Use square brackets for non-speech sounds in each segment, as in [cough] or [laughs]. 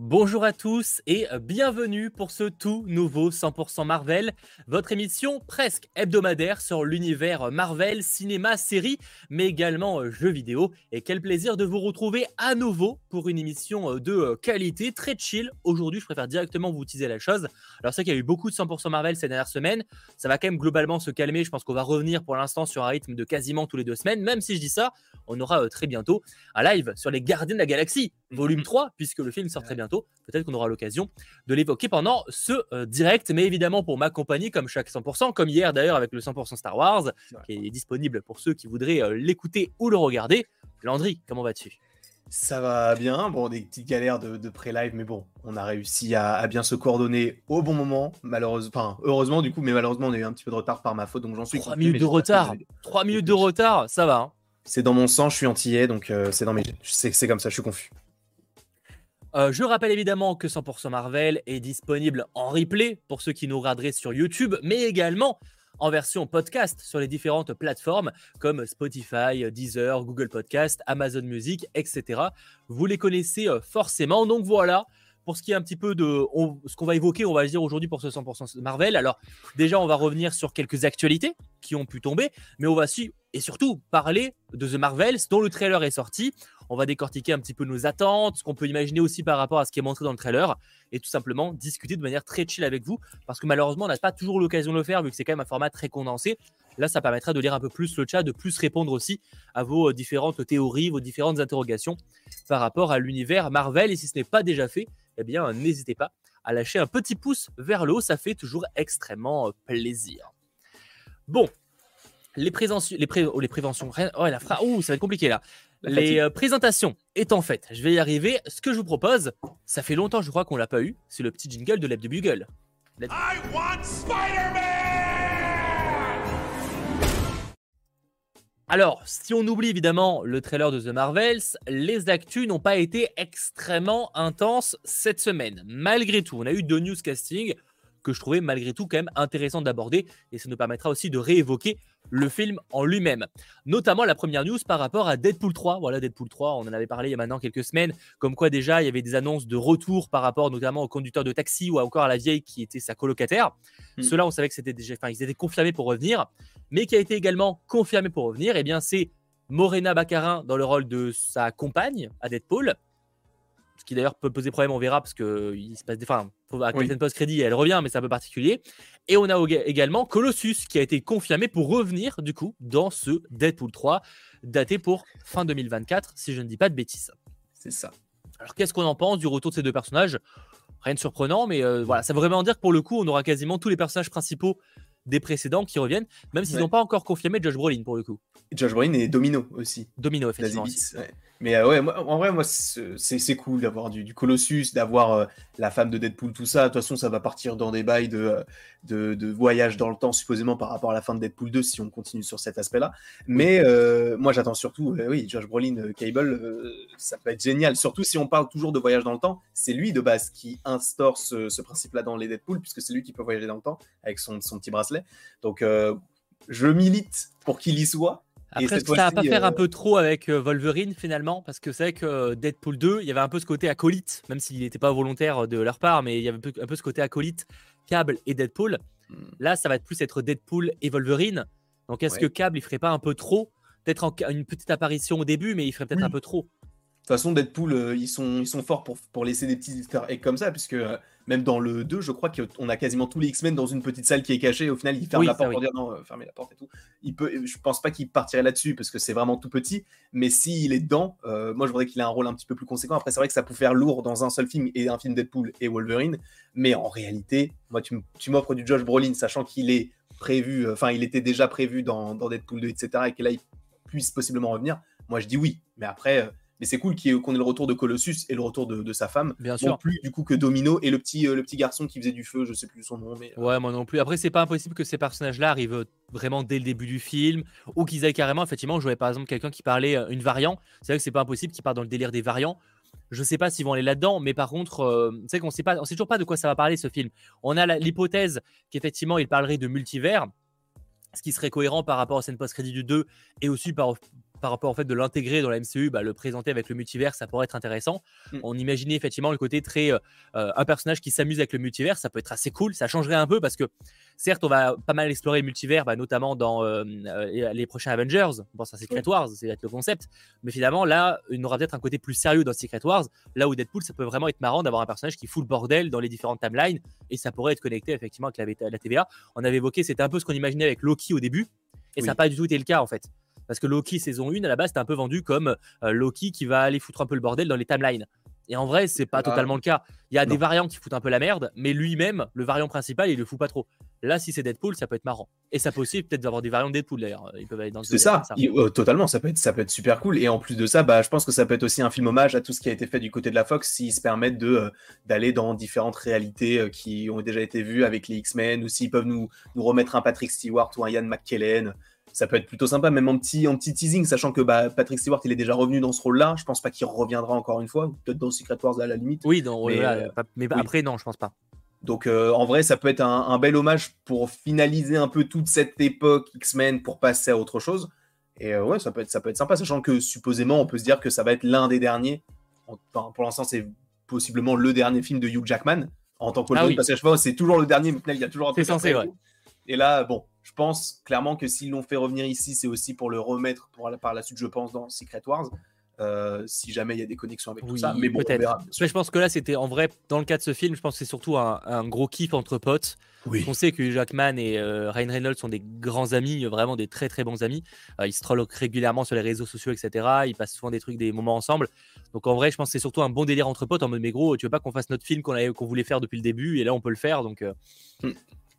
Bonjour à tous et bienvenue pour ce tout nouveau 100% Marvel, votre émission presque hebdomadaire sur l'univers Marvel, cinéma, série, mais également euh, jeux vidéo. Et quel plaisir de vous retrouver à nouveau pour une émission euh, de euh, qualité, très chill. Aujourd'hui, je préfère directement vous utiliser la chose. Alors, c'est qu'il y a eu beaucoup de 100% Marvel ces dernières semaines. Ça va quand même globalement se calmer. Je pense qu'on va revenir pour l'instant sur un rythme de quasiment tous les deux semaines. Même si je dis ça, on aura très bientôt un live sur les Gardiens de la Galaxie, volume 3, puisque le film sort très bientôt. Peut-être qu'on aura l'occasion de l'évoquer pendant ce euh, direct, mais évidemment pour m'accompagner comme chaque 100%, comme hier d'ailleurs avec le 100% Star Wars, qui est disponible pour ceux qui voudraient euh, l'écouter ou le regarder. Landry, comment vas-tu? Ça va bien, bon, des petites galères de, pré-live, mais bon, on a réussi à, bien se coordonner au bon moment, malheureusement, enfin, heureusement du coup, mais malheureusement, on a eu un petit peu de retard par ma faute, donc j'en suis. 3 minutes de retard 3 minutes de retard, ça va. Hein. C'est dans mon sang, je suis antillais, donc euh, c'est dans mes. C'est comme ça, je suis confus. Euh, je rappelle évidemment que 100% Marvel est disponible en replay pour ceux qui nous regarderaient sur YouTube, mais également en version podcast sur les différentes plateformes comme Spotify, Deezer, Google Podcast, Amazon Music, etc. Vous les connaissez euh, forcément. Donc voilà, pour ce qui est un petit peu de ce qu'on va évoquer, on va dire aujourd'hui pour ce 100% Marvel. Alors déjà, on va revenir sur quelques actualités qui ont pu tomber, mais on va aussi et surtout parler de The Marvels dont le trailer est sorti. On va décortiquer un petit peu nos attentes, ce qu'on peut imaginer aussi par rapport à ce qui est montré dans le trailer, et tout simplement discuter de manière très chill avec vous, parce que malheureusement, on n'a pas toujours l'occasion de le faire, vu que c'est quand même un format très condensé. Là, ça permettra de lire un peu plus le chat, de plus répondre aussi à vos euh, différentes théories, vos différentes interrogations par rapport à l'univers Marvel. Et si ce n'est pas déjà fait, eh bien, n'hésitez pas à lâcher un petit pouce vers le haut, ça fait toujours extrêmement euh, plaisir. Bon, les, préventions, les, oh, les préventions, oh, la fra... Ouh, ça va être compliqué là. les euh, présentations étant faites, je vais y arriver. Ce que je vous propose, ça fait longtemps, je crois qu'on l'a pas eu, c'est le petit jingle de l'Eb de Bugle. I want Alors, si on oublie évidemment le trailer de The Marvels, les actus n'ont pas été extrêmement intenses cette semaine. Malgré tout, on a eu deux newscastings que je trouvais malgré tout quand même intéressant d'aborder et ça nous permettra aussi de réévoquer le film en lui-même. Notamment la première news par rapport à Deadpool 3. Voilà, Deadpool 3, on en avait parlé il y a maintenant quelques semaines, comme quoi déjà il y avait des annonces de retour par rapport notamment au conducteur de taxi ou encore à la vieille qui était sa colocataire. Hmm. Cela, on savait que c'était déjà, enfin, ils étaient confirmés pour revenir, mais qui a été également confirmé pour revenir, et eh bien c'est Morena Baccarin dans le rôle de sa compagne à Deadpool qui d'ailleurs peut poser problème, on verra, parce qu'il se passe des. Enfin, à oui. post-crédit, elle revient, mais c'est un peu particulier. Et on a également Colossus qui a été confirmé pour revenir, du coup, dans ce Deadpool 3, daté pour fin 2024, si je ne dis pas de bêtises. C'est ça. Alors, qu'est-ce qu'on en pense du retour de ces deux personnages? Rien de surprenant, mais euh, voilà, ça veut vraiment dire que pour le coup, on aura quasiment tous les personnages principaux des précédents qui reviennent, même s'ils n'ont pas encore confirmé Josh Brolin pour le coup. Josh Brolin et Domino aussi. Domino, effectivement. Mais euh, ouais, en vrai, moi, c'est cool d'avoir du, Colossus, d'avoir euh, la femme de Deadpool, tout ça. De toute façon, ça va partir dans des bails de, de, voyage dans le temps, supposément par rapport à la fin de Deadpool 2, si on continue sur cet aspect-là. Mais euh, moi, j'attends surtout, oui, Josh Brolin, Cable, ça peut être génial. Surtout si on parle toujours de voyage dans le temps, c'est lui de base qui instaure ce, ce principe-là dans les Deadpool, puisque c'est lui qui peut voyager dans le temps avec son, son petit bracelet. Donc, je milite pour qu'il y soit. Après, ça va pas faire un euh, peu trop avec euh, Wolverine finalement Parce que c'est vrai que euh, Deadpool 2, il y avait un peu ce côté acolyte, même s'il n'était pas volontaire de leur part, mais il y avait un peu, ce côté acolyte, Cable et Deadpool. Hmm. Là, ça va plus être Deadpool et Wolverine. Donc est-ce que Cable, il ferait pas un peu trop? Peut-être une petite apparition au début, mais il ferait peut-être un peu trop. De toute façon, Deadpool, ils, sont, ils sont forts pour, pour laisser des petits easter comme ça, puisque même dans le 2, je crois qu'on a quasiment tous les X-Men dans une petite salle qui est cachée. Au final, il ferme la porte pour dire non, euh, fermez la porte et tout. Il peut, je pense pas qu'il partirait là-dessus parce que c'est vraiment tout petit. Mais s'il est dedans, euh, moi je voudrais qu'il ait un rôle un petit peu plus conséquent. Après, c'est vrai que ça peut faire lourd dans un seul film et un film Deadpool et Wolverine. Mais en réalité, moi, tu, m'offres du Josh Brolin, sachant qu'il est prévu, euh, enfin, il était déjà prévu dans, dans Deadpool 2, etc. Et que là, il puisse possiblement revenir. Moi, je dis oui. Mais après mais c'est cool qu'on ait, le retour de Colossus et le retour de, sa femme. Bien sûr. plus du coup que Domino et le petit, euh, le petit garçon qui faisait du feu, je sais plus son nom. Mais, euh. Ouais, moi non plus. Après, c'est pas impossible que ces personnages-là arrivent vraiment dès le début du film ou qu'ils aient carrément, effectivement, joué par exemple quelqu'un qui parlait euh, une variante. C'est vrai que c'est pas impossible qu'ils partent dans le délire des variants. Je sais pas s'ils vont aller là-dedans, mais par contre, sais qu'on sait pas, on sait toujours pas de quoi ça va parler ce film. On a l'hypothèse qu'effectivement il parlerait de multivers, ce qui serait cohérent par rapport à scène post-crédit du 2 et aussi par, par rapport au fait de l'intégrer dans la MCU, bah, le présenter avec le multivers, ça pourrait être intéressant. Mm. On imaginait effectivement le côté très euh, euh, un personnage qui s'amuse avec le multivers, ça peut être assez cool, ça changerait un peu parce que certes, on va pas mal explorer le multivers, bah, notamment dans euh, les prochains Avengers. Bon, ça Secret Wars, c'est le concept, mais finalement là, il aura peut-être un côté plus sérieux dans Secret Wars. Là où Deadpool, ça peut vraiment être marrant d'avoir un personnage qui fout le bordel dans les différentes timelines et ça pourrait être connecté effectivement avec la, la TVA. On avait évoqué, c'était un peu ce qu'on imaginait avec Loki au début. Et ça n'a pas du tout été le cas en fait. Parce que Loki saison 1, à la base, c'était un peu vendu comme euh, Loki qui va aller foutre un peu le bordel dans les timelines. Et en vrai, c'est pas totalement le cas. Il y a des variants qui foutent un peu la merde, mais lui-même, le variant principal, il le fout pas trop. Là, si c'est Deadpool, ça peut être marrant. Et ça peut aussi peut-être avoir des variants de Deadpool d'ailleurs. Ils peuvent aller dans C'est ça, euh, totalement. Ça peut, être, ça peut être super cool. Et en plus de ça, bah, je pense que ça peut être aussi un film hommage à tout ce qui a été fait du côté de la Fox s'ils se permettent de euh, d'aller dans différentes réalités qui ont déjà été vues avec les X-Men ou s'ils peuvent nous, nous remettre un Patrick Stewart ou un Ian McKellen ça peut être plutôt sympa, même en petit, en petit teasing, sachant que bah, Patrick Stewart, il est déjà revenu dans ce rôle-là. Je pense pas qu'il reviendra encore une fois, peut-être dans Secret Wars à la limite. Oui, mais, euh, après, non, je pense pas. Donc euh, en vrai, ça peut être un, bel hommage pour finaliser un peu toute cette époque X-Men pour passer à autre chose. Et euh, ouais, ça peut, être, ça peut être sympa, sachant que supposément, on peut se dire que ça va être l'un des derniers. Enfin, pour l'instant, c'est possiblement le dernier film de Hugh Jackman en tant que ah parce que c'est toujours le dernier, mais il y a toujours un C'est censé, ouais. Et là, bon, je pense clairement que s'ils l'ont fait revenir ici, c'est aussi pour le remettre pour par la suite, je pense, dans Secret Wars. Euh, si jamais il y a des connexions avec tout ça. Mais bon, peut-être. je pense que là, c'était en vrai, dans le cas de ce film, je pense que c'est surtout un, gros kiff entre potes. On sait que Jackman et euh, Ryan Reynolds sont des grands amis, vraiment des très très bons amis. Euh, ils se trollent régulièrement sur les réseaux sociaux, etc. Ils passent souvent des trucs, des moments ensemble. Donc en vrai, je pense que c'est surtout un bon délire entre potes en mode, mais gros, tu veux pas qu'on fasse notre film qu'on qu'on voulait faire depuis le début et là on peut le faire. Donc. Hmm.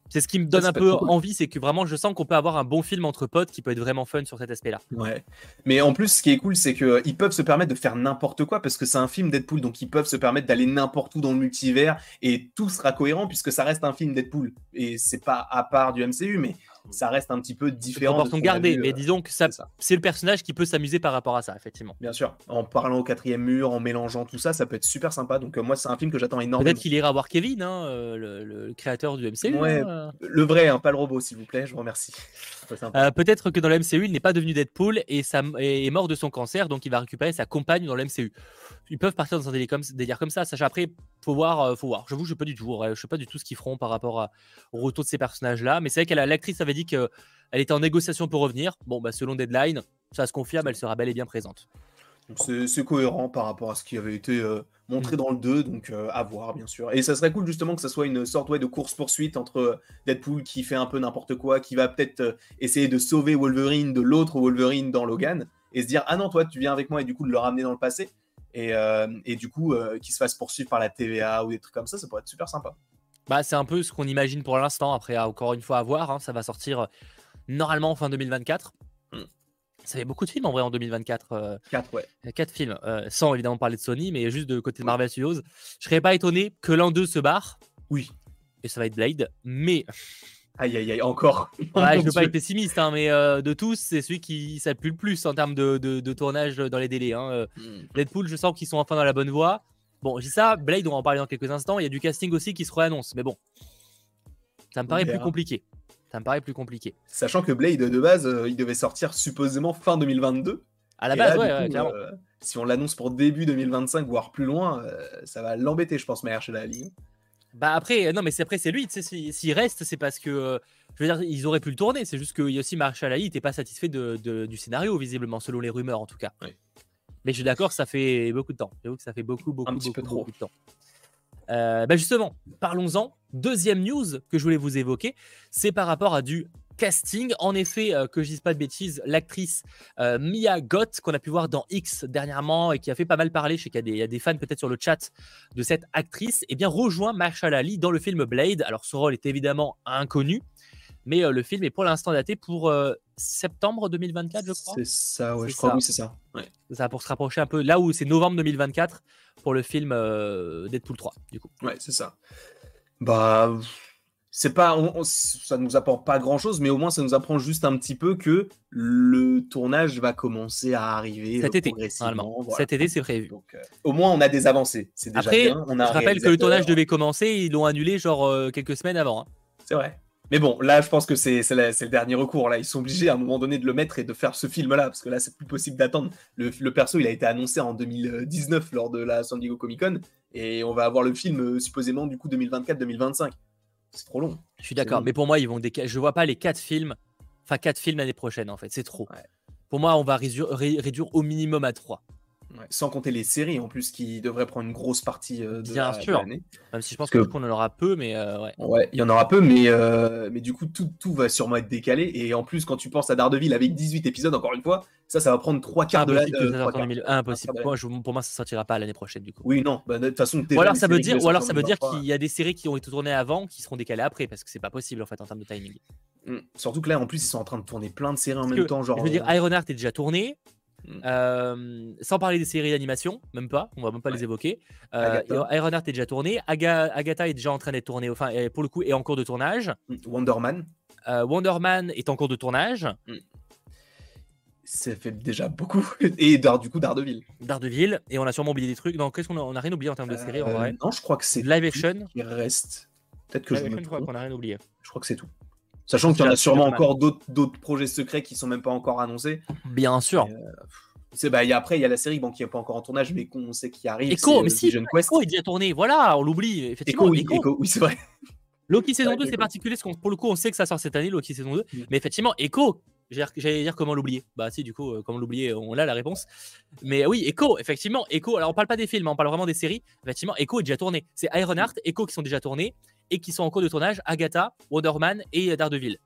C'est ce qui me donne un peu envie, c'est que vraiment je sens qu'on peut avoir un bon film entre potes qui peut être vraiment fun sur cet aspect-là. Ouais. Mais en plus, ce qui est cool, c'est qu'ils peuvent se permettre de faire n'importe quoi parce que c'est un film Deadpool, donc ils peuvent se permettre d'aller n'importe où dans le multivers et tout sera cohérent puisque ça reste un film Deadpool. Et c'est pas à part du MCU, mais ça reste un petit peu différent. Proportion gardée, mais euh, disons que c'est le personnage qui peut s'amuser par rapport à ça, effectivement. Bien sûr, en parlant au quatrième mur, en mélangeant tout ça, ça peut être super sympa. Donc euh, moi, c'est un film que j'attends énormément. Peut-être qu'il ira voir Kevin, hein, euh, le, créateur du MCU. Ouais, hein, le vrai, hein, pas le robot, s'il vous plaît. Je vous remercie. Peut-être que dans le MCU, il n'est pas devenu Deadpool et est mort de son cancer, donc il va récupérer sa compagne dans le MCU. Ils peuvent partir dans un délire comme, comme ça. Sachant après, faut voir, faut voir. J'avoue, je sais pas du tout. Je sais pas du tout ce qu'ils feront par rapport au retour de ces personnages-là. Mais c'est vrai que l'actrice avait dit que elle était en négociation pour revenir. Bon, bah, selon Deadline, ça se confirme, elle sera bel et bien présente. C'est cohérent par rapport à ce qui avait été euh, montré mm. dans le 2, donc euh, à voir bien sûr. Et ça serait cool justement que ça soit une sorte de course-poursuite entre euh, Deadpool qui fait un peu n'importe quoi, qui va peut-être essayer de sauver Wolverine de l'autre Wolverine dans Logan, et se dire ah non toi tu viens avec moi et du coup de le ramener dans le passé, et, et du coup qu'il se fasse poursuivre par la TVA ou des trucs comme ça, ça pourrait être super sympa. Bah, c'est un peu ce qu'on imagine pour l'instant, après encore une fois à voir, hein. ça va sortir normalement fin 2024. Hmm. Ça fait beaucoup de films en vrai en 2024. 4, euh, ouais. 4 films, euh, sans évidemment parler de Sony, mais juste de côté de Marvel Studios. Je serais pas étonné que l'un d'eux se barre. Oui. Et ça va être Blade, mais. Aïe, aïe, aïe, encore. [laughs] Ouais, je veux pas être pessimiste, hein, mais euh, de tous, c'est celui qui s'appuie le plus en termes de, de, tournage dans les délais. Hein. Hmm. Deadpool, je sens qu'ils sont enfin dans la bonne voie. Bon, j'ai ça, Blade, on va en parler dans quelques instants. Il y a du casting aussi qui se réannonce, mais bon, ça me paraît plus compliqué. Ça me paraît plus compliqué. Sachant que Blade, de base, euh, il devait sortir supposément fin 2022. À la base, ouais, clairement. Euh, si on l'annonce pour début 2025, voire plus loin, euh, ça va l'embêter, je pense, chez la ligne. Bah après, non, mais c'est après, c'est lui. S'il reste, c'est parce que, je veux dire, ils auraient pu le tourner. C'est juste que aussi Marshall Ali n'était pas satisfait de, du scénario, visiblement, selon les rumeurs en tout cas. Mais je suis d'accord, ça fait beaucoup de temps. J'avoue que ça fait beaucoup, beaucoup, beaucoup, beaucoup de temps. Euh, bah, justement, parlons-en. Deuxième news que je voulais vous évoquer, c'est par rapport à du casting. En effet, euh, que je dise pas de bêtises, l'actrice euh, Mia Gott, qu'on a pu voir dans X dernièrement et qui a fait pas mal parler, je sais qu'il y, a des fans peut-être sur le chat de cette actrice, eh bien rejoint Marshall Ali dans le film Blade. Alors son rôle est évidemment inconnu, mais le film est pour l'instant daté pour septembre 2024, je crois. C'est ça, ouais, je crois, oui, c'est ça. Ça pour se rapprocher un peu. Là où c'est novembre 2024 pour le film euh, Deadpool 3, du coup. Ouais, c'est ça. Bah, c'est pas, ça nous apporte pas grand chose, mais au moins ça nous apprend juste un petit peu que le tournage va commencer à arriver cet été. Normalement. Cet été, c'est prévu. Donc, euh, au moins, on a des avancées. C'est déjà Après, bien. On a je rappelle que le tournage devait commencer, ils l'ont annulé genre euh, quelques semaines avant. Hein. C'est vrai. Mais bon, là, je pense que c'est le dernier recours. Là, ils sont obligés à un moment donné de le mettre et de faire ce film-là, parce que là, c'est plus possible d'attendre. Le, perso, il a été annoncé en 2019 lors de la San Diego Comic Con, et on va avoir le film euh, supposément du coup 2024-2025. C'est trop long. Je suis d'accord, mais pour moi, ils vont je vois pas les quatre films, enfin quatre films l'année prochaine en fait. C'est trop. Pour moi, on va réduire au minimum à trois sans compter les séries en plus qui devraient prendre une grosse partie euh, de, Bien sûr. Même si je pense qu'on en aura peu, mais euh, ouais. Ouais, il y en aura peu, mais, euh, mais du coup, tout, tout, va sûrement être décalé. Et en plus, quand tu penses à Daredevil avec 18 épisodes, encore une fois, ça, ça va prendre trois quarts de l'année. Impossible. Moi, pour moi, ça sortira pas l'année prochaine, du coup. Oui, non. Bah, de toute façon, ou alors ça veut dire, ou alors ça veut dire qu'il y a des séries qui ont été tournées avant qui seront décalées après, parce que c'est pas possible en fait en termes de timing. Mmh. Surtout que là, en plus, ils sont en train de tourner plein de séries en même temps. Genre, je veux dire, Ironheart est déjà tourné. Mm. Euh, sans parler des séries d'animation, même pas, on va même pas les évoquer. Euh, Ironheart est déjà tourné, Agatha est déjà en train d'être tournée, enfin pour le coup est en cours de tournage. Mm. Wonderman. Euh, Wonderman est en cours de tournage. Mm. Ça fait déjà beaucoup. [laughs] Et du coup Daredevil. Daredevil, et on a sûrement oublié des trucs. Donc qu'est-ce qu'on a, on a rien oublié en termes de séries en vrai Non, je crois que c'est live action. Il reste. Peut-être que je, je crois qu'on a rien oublié. Je crois que c'est tout. Sachant qu'il y en a sûrement encore d'autres projets secrets qui sont même pas encore annoncés. Bien sûr. Euh, bah, y a, après, il y a la série bon, qui n'est pas encore en tournage, mais qu'on sait qui arrive. Echo, mais si, Echo est déjà tourné. Voilà, on l'oublie. Effectivement, Echo, oui, oui c'est vrai. Loki saison 2, c'est particulier, parce que pour le coup, on sait que ça sort cette année, Loki saison 2. Mm. Mais effectivement, Echo, j'allais dire comment l'oublier. Bah si, du coup, euh, comment l'oublier, on a la réponse. Mais oui, Echo, effectivement, Echo. Alors on parle pas des films, hein, on parle vraiment des séries. Effectivement, Echo est déjà tourné. C'est Ironheart, Echo qui sont déjà tournés et qui sont en cours de tournage. Agatha, Wonderman et Daredevil.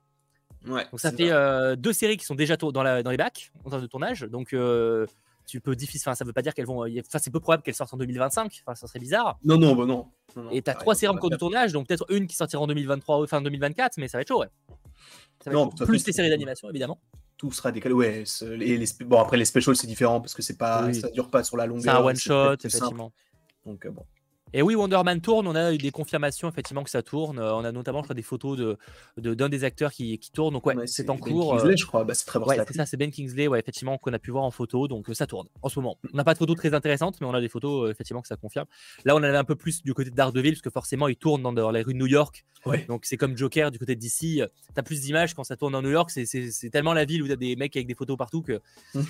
Donc ça fait euh, deux séries qui sont déjà dans, la, dans les bacs en termes de tournage. Donc euh, tu peux difficile. Enfin, ça veut pas dire qu'elles vont. Enfin, c'est peu probable qu'elles sortent en 2025. Enfin, ça serait bizarre. Non, non, bah non. Et tu as trois séries en cours de tournage, donc peut-être une qui sortira en 2023 ou fin 2024, mais ça va être chaud, ouais. non, Plus les séries d'animation, évidemment. Tout sera décalé, ouais. Et les... Bon, après, les specials, c'est différent parce que c'est pas, ça dure pas sur la longueur. C'est un one shot, effectivement. Donc, euh, bon. Et oui, Wonderman tourne. On a eu des confirmations effectivement que ça tourne. Euh, on a notamment des photos de, d'un des acteurs qui, qui tourne. Donc ouais, c'est en ben cours. Kingsley, je crois. Bah, c'est très ouais, c'est ça, c'est Ben Kingsley, ouais, effectivement, qu'on a pu voir en photo. Donc euh, ça tourne en ce moment. On n'a pas de photos très intéressantes, mais on a des photos euh, effectivement que ça confirme. Là, on avait un peu plus du côté de Daredevil, parce que forcément, il tourne dans, les rues de New York. Donc c'est comme Joker du côté de DC. Tu as plus d'images quand ça tourne dans New York. C'est tellement la ville où tu as des mecs avec des photos partout que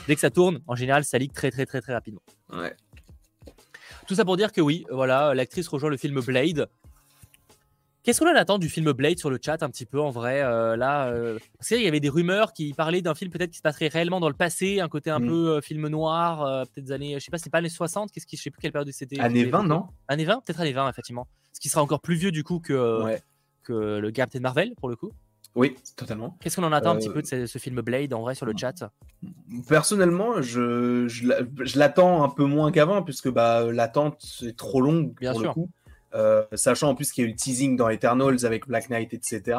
dès que ça tourne, en général, ça ligue très très très très rapidement. Ouais. Tout ça pour dire que oui, voilà, l'actrice rejoint le film Blade. Qu'est-ce qu'on en attend du film Blade sur le chat un petit peu en vrai euh, là euh, Parce qu'il y avait des rumeurs qui parlaient d'un film peut-être qui se passerait réellement dans le passé, un côté un mm. peu euh, film noir, peut-être des années, je sais pas, c'est pas les 60, qu'est-ce qui, je sais plus quelle période c'était. Années 20, non? Années 20, peut-être années 20 effectivement. Ce qui sera encore plus vieux du coup que, que le Captain Marvel pour le coup. Oui, totalement. Qu'est-ce qu'on en attend un petit peu de ce, film Blade en vrai sur le chat? Personnellement, je, je, l'attends un peu moins qu'avant, puisque bah, l'attente est trop longue Bien pour sûr. le coup. Euh, sachant en plus qu'il y a eu le teasing dans Eternals avec Black Knight, etc.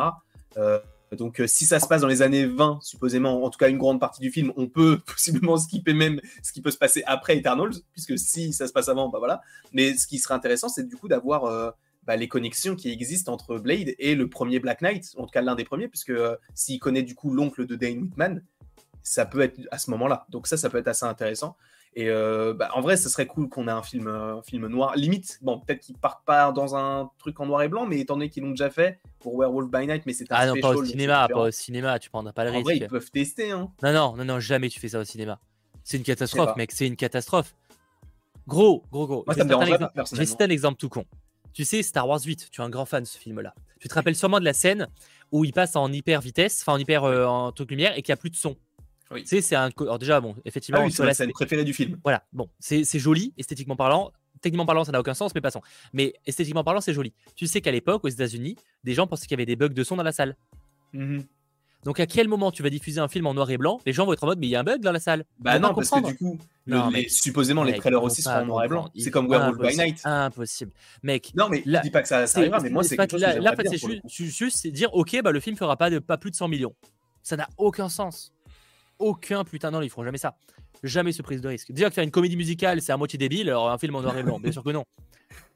Euh, donc, euh, si ça se passe dans les années 20, supposément, en tout cas une grande partie du film, on peut [laughs] possiblement skipper même ce qui peut se passer après Eternals, puisque si ça se passe avant, bah voilà. Mais ce qui serait intéressant, c'est du coup d'avoir bah, les connexions qui existent entre Blade et le premier Black Knight, en tout cas l'un des premiers, puisque euh, s'il connaît du coup l'oncle de Dane Whitman, ça peut être à ce moment-là. Donc ça, ça peut être assez intéressant. Et euh, bah, en vrai, ce serait cool qu'on ait un film, un film noir. Limite, bon, peut-être qu'ils partent pas dans un truc en noir et blanc, mais étant donné qu'ils l'ont déjà fait pour Werewolf by Night, mais c'est un Ah non, pas au cinéma, pas au cinéma, tu prendras pas le risque. En vrai, ils peuvent tester. Hein. Non, non, non, non, jamais tu fais ça au cinéma. C'est une catastrophe, mec, c'est une catastrophe. Gros, gros, gros. Moi, ça me citer un exemple tout con. Tu sais, Star Wars 8, tu es un grand fan de ce film-là. Tu te rappelles sûrement de la scène où il passe en hyper vitesse, enfin en hyper euh, en truc lumière et qu'il n'y a plus de son. Oui. Tu sais, c'est un. Alors déjà, bon, effectivement. Ah c'est la scène préférée du film. Voilà, bon, c'est joli, esthétiquement parlant. Techniquement parlant, ça n'a aucun sens, mais passons. Mais esthétiquement parlant, c'est joli. Tu sais qu'à l'époque, aux États-Unis, des gens pensaient qu'il y avait des bugs de son dans la salle. Mm donc à quel moment tu vas diffuser un film en noir et blanc Les gens vont être en mode mais il y a un bug dans la salle. Bah non, parce que du coup, supposément les trailers aussi seront en noir et blanc. C'est comme Werewolf by Night. Impossible. Mec. Non mais là, je dis pas que ça, arrivera, mais moi c'est quelque chose là, là c'est juste, juste dire ok bah le film fera pas de pas plus de 100 millions. Ça n'a aucun sens. Aucun putain non ils feront jamais ça. Jamais ce prise de risque. Déjà que faire une comédie musicale c'est à moitié débile, alors un film en noir et blanc, bien sûr que non. [laughs]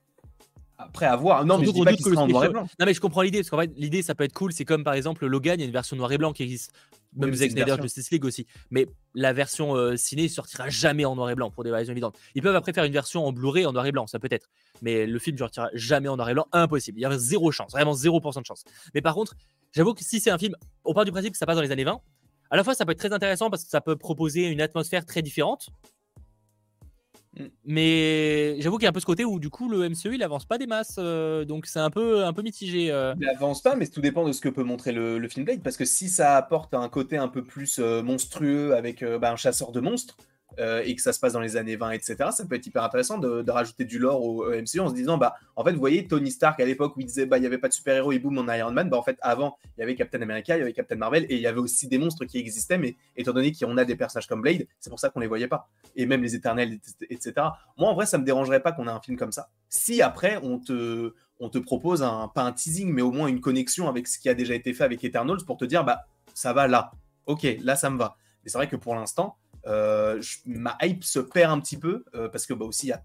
Après avoir. Non, mais je dis pas qu'il sera en noir et blanc. Non, mais je comprends l'idée, parce qu'en fait, l'idée, ça peut être cool. C'est comme par exemple Logan, il y a une version noir et blanc qui existe. Même Zack Snyder Justice League aussi. Mais la version euh, ciné sortira jamais en noir et blanc pour des raisons évidentes. Ils peuvent après faire une version en Blu-ray en noir et blanc, ça peut être. Mais le film ne sortira jamais en noir et blanc, impossible. Il y a zéro chance, vraiment 0% de chance. Mais par contre, j'avoue que si c'est un film, au part du principe que ça passe dans les années 20, à la fois ça peut être très intéressant parce que ça peut proposer une atmosphère très différente. Mais j'avoue qu'il y a un peu ce côté où du coup le MCU il avance pas des masses, euh, donc c'est un peu un peu mitigé. Euh. Il avance pas, mais tout dépend de ce que peut montrer le, film Blade, parce que si ça apporte un côté un peu plus euh, monstrueux avec bah, un chasseur de monstres, euh, et que ça se passe dans les années 20, etc., ça peut être hyper intéressant de, rajouter du lore au, MCU en se disant, bah, en fait, vous voyez, Tony Stark à l'époque où il disait, bah, il n'y avait pas de super-héros et boum, en Iron Man, bah, en fait, avant, il y avait Captain America, il y avait Captain Marvel, et il y avait aussi des monstres qui existaient, mais étant donné qu'on a des personnages comme Blade, c'est pour ça qu'on les voyait pas. Et même les éternels, etc. Moi, en vrai, ça me dérangerait pas qu'on ait un film comme ça. Si après, on te, on te propose un, pas un teasing, mais au moins une connexion avec ce qui a déjà été fait avec Eternals pour te dire, bah, ça va là. Ok, là, ça me va. Mais c'est vrai que pour l'instant, euh, ma hype se perd un petit peu euh, parce que bah, aussi il y a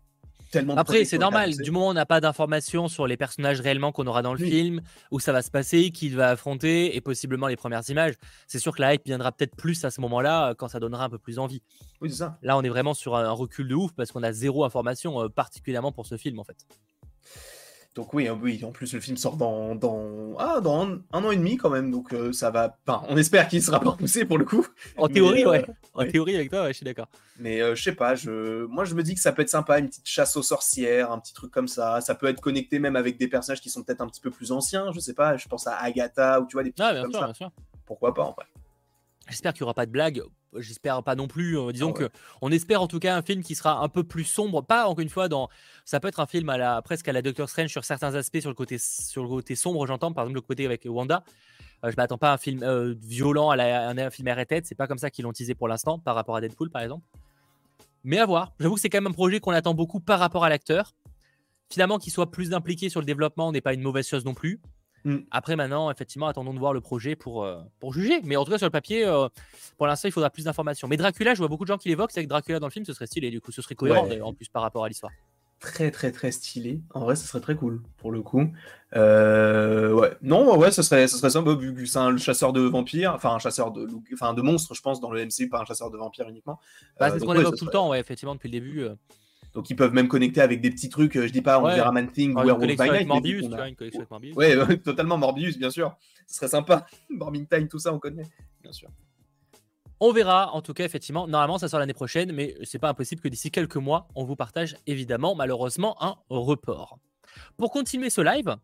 tellement Après, c'est normal. Du moment où on n'a pas d'informations sur les personnages réellement qu'on aura dans le film, où ça va se passer, qui va affronter et possiblement les premières images, c'est sûr que la hype viendra peut-être plus à ce moment-là euh, quand ça donnera un peu plus envie. Oui, c'est ça. Là, on est vraiment sur un recul de ouf parce qu'on a zéro information, particulièrement pour ce film en fait. Donc oui, hein, oui, en plus le film sort dans, dans, ah, dans un, an et demi quand même, donc euh, ça va. Enfin, on espère qu'il sera pas repoussé pour le coup. En théorie, ouais. Euh, en théorie avec toi, je suis d'accord. Mais euh, je sais pas, je, moi je me dis que ça peut être sympa, une petite chasse aux sorcières, un petit truc comme ça. Ça peut être connecté même avec des personnages qui sont peut-être un petit peu plus anciens. Je sais pas, je pense à Agatha ou tu vois des petits ah, trucs comme sûr, ça. Bien sûr. Pourquoi pas en vrai. J'espère qu'il n'y aura pas de blagues. J'espère pas non plus. Euh, disons ah que on espère en tout cas un film qui sera un peu plus sombre. Pas encore une fois dans. Ça peut être un film à la presque à la Doctor Strange sur certains aspects sur le côté sur le côté sombre. J'entends par exemple le côté avec Wanda. Euh, je m'attends pas à un film euh, violent à, la, un, film R&T. C'est pas comme ça qu'ils l'ont teasé pour l'instant par rapport à Deadpool par exemple. Mais à voir. J'avoue que c'est quand même un projet qu'on attend beaucoup par rapport à l'acteur. Finalement, qu'il soit plus impliqué sur le développement n'est pas une mauvaise chose non plus. Mm. Après, maintenant, effectivement, attendons de voir le projet pour, euh, pour juger. Mais en tout cas, sur le papier, euh, pour l'instant, il faudra plus d'informations. Mais Dracula, je vois beaucoup de gens qui l'évoquent. C'est que Dracula dans le film, ce serait stylé. Du coup, ce serait cohérent en plus par rapport à l'histoire. Très, très, très stylé. En vrai, ce serait très cool pour le coup. Euh, ouais. Non, ouais, ce serait, ce serait sympa vu que c'est un chasseur de vampires, enfin un chasseur de, enfin de monstres, je pense, dans le MCU, pas un chasseur de vampires uniquement. Bah, c'est ce qu'on évoque tout le temps, ouais, effectivement, depuis le début. Donc ils peuvent même connecter avec des petits trucs, euh, je dis pas, on verra Man Thing ou Werewolf by Night. Morbius, une avec Morbius. Ouais, [laughs] totalement Morbius, bien sûr. Ce serait sympa. [laughs] Time, tout ça, on connaît, bien sûr. On verra, en tout cas, effectivement. Normalement, ça sort l'année prochaine, mais c'est pas impossible que d'ici quelques mois, on vous partage évidemment, malheureusement, un report. Pour continuer ce live,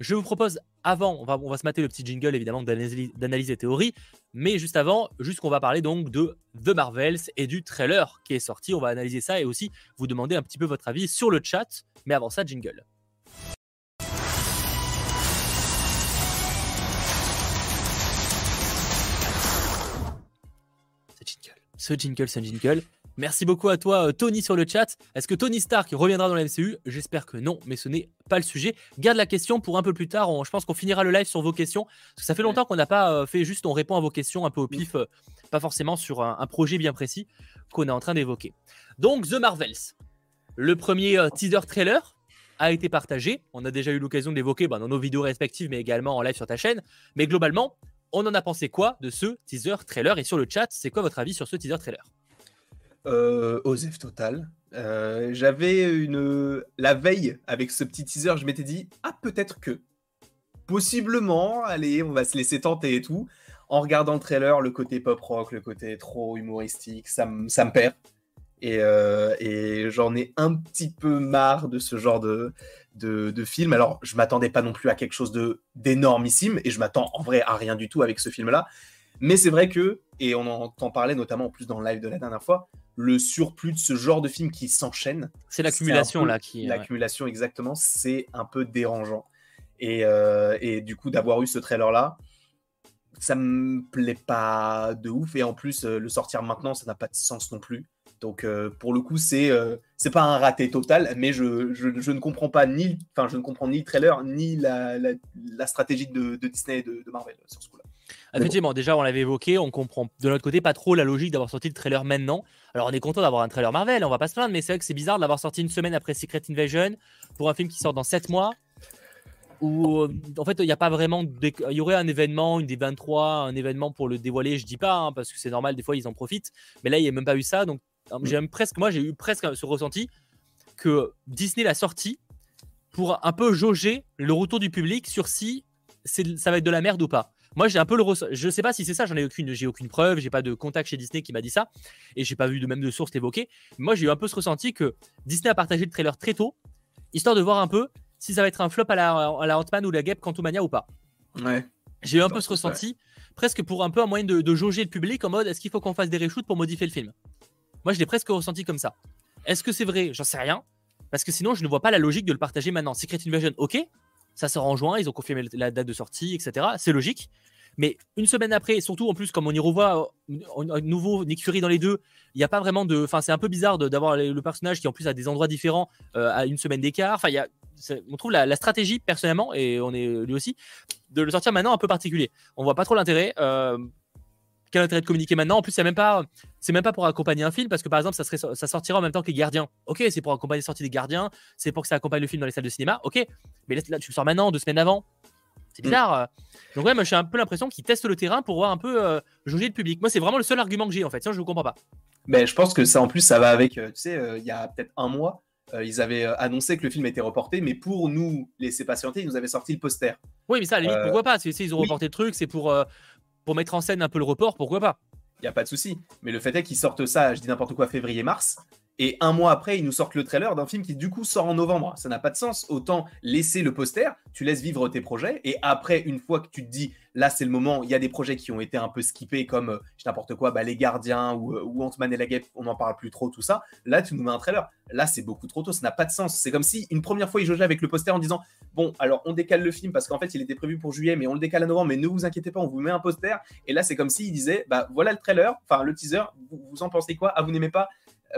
je vous propose, avant, on va, on va se mater le petit jingle évidemment d'analyse et théorie, mais juste avant, juste qu'on va parler donc de The Marvels et du trailer qui est sorti. On va analyser ça et aussi vous demander un petit peu votre avis sur le chat. Mais avant ça, jingle. Ce jingle, ce jingle, ce jingle. Merci beaucoup à toi, euh, Tony, sur le chat. Est-ce que Tony Stark reviendra dans la MCU J'espère que non, mais ce n'est pas le sujet. Garde la question pour un peu plus tard. je pense qu'on finira le live sur vos questions. Parce que ça fait longtemps qu'on n'a pas euh, fait juste, on répond à vos questions un peu au pif, euh, pas forcément sur un, projet bien précis qu'on est en train d'évoquer. Donc, The Marvels. Le premier teaser trailer a été partagé. On a déjà eu l'occasion d'évoquer bah, dans nos vidéos respectives, mais également en live sur ta chaîne. Mais globalement, on en a pensé quoi de ce teaser trailer? Et sur le chat, c'est quoi votre avis sur ce teaser trailer? Euh, Osef total. Euh, j'avais une. La veille, avec ce petit teaser, je m'étais dit Ah, peut-être que. Possiblement, allez, on va se laisser tenter et tout. En regardant le trailer, le côté pop rock, le côté trop humoristique, ça, me perd. Euh, et, j'en ai un petit peu marre de ce genre de, de, film. Alors, je m'attendais pas non plus à quelque chose d'énormissime, et je m'attends en vrai à rien du tout avec ce film-là. Mais c'est vrai que, et on en parlait notamment en plus dans le live de la dernière fois, le surplus de ce genre de film qui s'enchaîne. C'est l'accumulation là qui. L'accumulation exactement, c'est un peu dérangeant. Et, euh, et du coup, d'avoir eu ce trailer là, ça me plaît pas de ouf. Et en plus, euh, le sortir maintenant, ça n'a pas de sens non plus. Donc euh, pour le coup, c'est c'est pas un raté total, mais je, je, je ne comprends pas ni, enfin je ne comprends ni le trailer ni la, la, stratégie de, de, Disney et de, de Marvel sur ce coup-là. Effectivement, déjà on l'avait évoqué, on comprend de notre côté pas trop la logique d'avoir sorti le trailer maintenant. Alors on est content d'avoir un trailer Marvel, on va pas se plaindre, mais c'est vrai que c'est bizarre de l'avoir sorti une semaine après Secret Invasion pour un film qui sort dans 7 mois. Où euh, en fait il n'y a pas vraiment. Il y aurait un événement, une des 23, un événement pour le dévoiler, je dis pas, hein, parce que c'est normal, des fois ils en profitent. Mais là il n'y a même pas eu ça, donc euh, mm. j'ai presque, moi j'ai eu presque ce ressenti que Disney l'a sorti pour un peu jauger le retour du public sur si ça va être de la merde ou pas. Moi, j'ai un peu le Je sais pas si c'est ça, j'en ai aucune, j'ai aucune preuve, j'ai pas de contact chez Disney qui m'a dit ça, et j'ai pas vu de même de source l'évoquer. Moi, j'ai eu un peu ce ressenti que Disney a partagé le trailer très tôt, histoire de voir un peu si ça va être un flop à la, à la Ant-Man ou la Guêpe Quantumania ou pas. Ouais. J'ai eu un peu ce ressenti, presque pour un peu un moyen de, jauger le public en mode est-ce qu'il faut qu'on fasse des reshoots pour modifier le film? Moi, je l'ai presque ressenti comme ça. Est-ce que c'est vrai? J'en sais rien. Parce que sinon, je ne vois pas la logique de le partager maintenant. Secret Invasion, ok, ça sort en juin, ils ont confirmé la date de sortie, etc. C'est logique. Mais une semaine après, surtout en plus, comme on y revoit un nouveau Nick Fury dans les deux, il n'y a pas vraiment de. Enfin, c'est un peu bizarre d'avoir le personnage qui en plus a des endroits différents euh, à une semaine d'écart. Enfin, y a, on trouve la, stratégie personnellement, et on est lui aussi, de le sortir maintenant un peu particulier. On voit pas trop l'intérêt. Euh, quel intérêt de communiquer maintenant? En plus, c'est même pas, c'est même pas pour accompagner un film parce que par exemple, ça serait, ça sortira en même temps que les Gardiens. Ok, c'est pour accompagner la sortie des Gardiens, c'est pour que ça accompagne le film dans les salles de cinéma. Ok, mais là, tu le sors maintenant, deux semaines avant. C'est mm. bizarre. Donc ouais, moi j'ai un peu l'impression qu'ils testent le terrain pour voir un peu euh, juger le public. Moi, c'est vraiment le seul argument que j'ai en fait. Sinon, je ne comprends pas. Mais je pense que ça, en plus, ça va avec. Euh, tu sais, euh, il y a peut-être un mois, ils avaient annoncé que le film était reporté, mais pour nous laisser patienter, ils nous avaient sorti le poster. Oui, mais ça, à la limite, pourquoi pas? Ils ont reporté le truc, c'est pour pour mettre en scène un peu le report, pourquoi pas? Il n'y a pas de souci. Mais le fait est qu'ils sortent ça, je dis n'importe quoi, février-mars. Et un mois après, ils nous sortent le trailer d'un film qui du coup sort en novembre. Ça n'a pas de sens. Autant laisser le poster, tu laisses vivre tes projets. Et après, une fois que tu te dis, là c'est le moment, il y a des projets qui ont été un peu skippés comme euh, n'importe quoi, bah, les gardiens ou, euh, ou Ant-Man et la Guêpe, on n'en parle plus trop, tout ça. Là, tu nous mets un trailer. Là, c'est beaucoup trop tôt. Ça n'a pas de sens. C'est comme si une première fois, ils jaugeaient avec le poster en disant, bon, alors on décale le film parce qu'en fait, il était prévu pour juillet, mais on le décale à novembre. Mais ne vous inquiétez pas, on vous met un poster. Et là, c'est comme s'ils disaient, bah voilà le trailer, enfin le teaser. Vous, vous en pensez quoi? Ah, vous n'aimez pas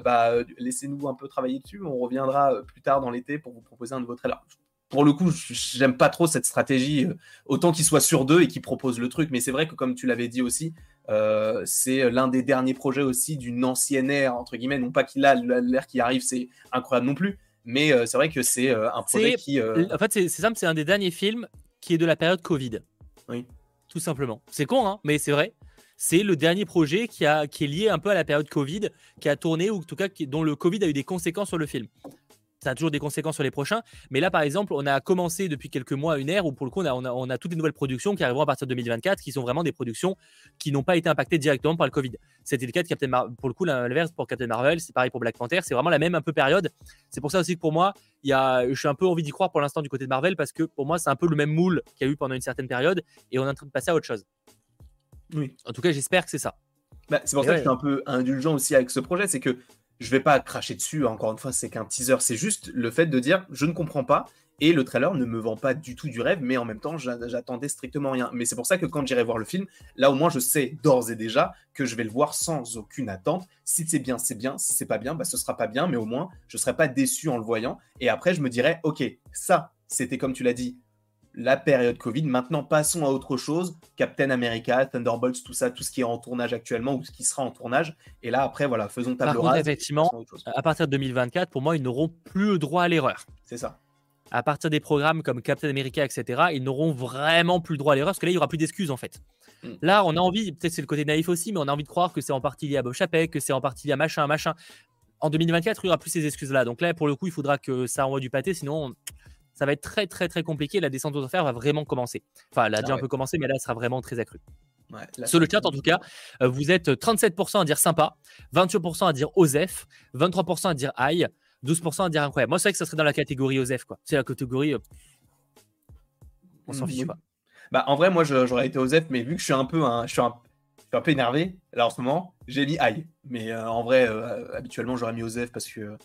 bah, laissez-nous un peu travailler dessus. On reviendra euh, plus tard dans l'été pour vous proposer un nouveau trailer. Pour le coup, j'aime pas trop cette stratégie. Euh, autant qu'il soit sur deux et qu'il propose le truc. Mais c'est vrai que, comme tu l'avais dit aussi, euh, c'est l'un des derniers projets aussi d'une ancienne ère, entre guillemets. Non pas qu'il a l'ère qui arrive, c'est incroyable non plus. Mais c'est vrai que c'est un projet qui. En fait, c'est simple, c'est un des derniers films qui est de la période Covid. Oui. Tout simplement. C'est con, hein, mais c'est vrai c'est le dernier projet qui, est lié un peu à la période Covid, qui a tourné, ou en tout cas dont le Covid a eu des conséquences sur le film. Ça a toujours des conséquences sur les prochains. Mais là, par exemple, on a commencé depuis quelques mois une ère où, pour le coup, on a, toutes les nouvelles productions qui arriveront à partir de 2024, qui sont vraiment des productions qui n'ont pas été impactées directement par le Covid. C'était le cas de Captain Marvel. Pour le coup, l'inverse pour Captain Marvel, c'est pareil pour Black Panther. C'est vraiment la même un peu période. C'est pour ça aussi que pour moi, a, je suis un peu envie d'y croire pour l'instant du côté de Marvel parce que pour moi, c'est un peu le même moule qu'il y a eu pendant une certaine période et on est en train de passer à autre chose. Oui. En tout cas, j'espère que c'est ça. Bah, c'est pour ça que je suis un peu indulgent aussi avec ce projet, c'est que je vais pas cracher dessus. Encore une fois, c'est qu'un teaser. C'est juste le fait de dire je ne comprends pas. Et le trailer ne me vend pas du tout du rêve, mais en même temps, j'attendais strictement rien. Mais c'est pour ça que quand j'irai voir le film, là au moins je sais d'ores et déjà que je vais le voir sans aucune attente. Si c'est bien, c'est bien. Si c'est pas bien, bah, ce sera pas bien, mais au moins je serai pas déçu en le voyant. Et après, je me dirais, ok, ça, c'était comme tu l'as dit, la période Covid. Maintenant, passons à autre chose. Captain America, Thunderbolts, tout ça, tout ce qui est en tournage actuellement ou ce qui sera en tournage. Et là, après, voilà, faisons table Par contre, effectivement, à partir de 2024, pour moi, ils n'auront plus le droit à l'erreur. C'est ça. À partir des programmes comme Captain America, etc., ils n'auront vraiment plus le droit à l'erreur parce que là, il n'y aura plus d'excuses en fait. Hmm. Là, on a envie, peut-être c'est le côté naïf aussi, mais on a envie de croire que c'est en partie lié à Bob Chapek, que c'est en partie lié à machin, machin. En 2024, il n'y aura plus ces excuses-là. Donc là, pour le coup, il faudra que ça envoie du pâté, sinon ça va être très très très compliqué. La descente aux enfers va vraiment commencer. Enfin, elle a déjà ah un peu commencé, mais là, elle sera vraiment très accrue. Sur le chat, en tout cas, euh, vous êtes 37% à dire sympa, 28% à dire Osef, 23% à dire aïe, 12% à dire incroyable. Moi, c'est vrai que ça serait dans la catégorie Osef, quoi. C'est la catégorie. Euh, on s'en fiche pas. Bah, en vrai, moi, j'aurais été Osef, mais vu que je suis un peu, un, je suis un, un peu énervé, là, en ce moment, j'ai mis aïe. Mais euh, en vrai, habituellement, j'aurais mis Osef parce que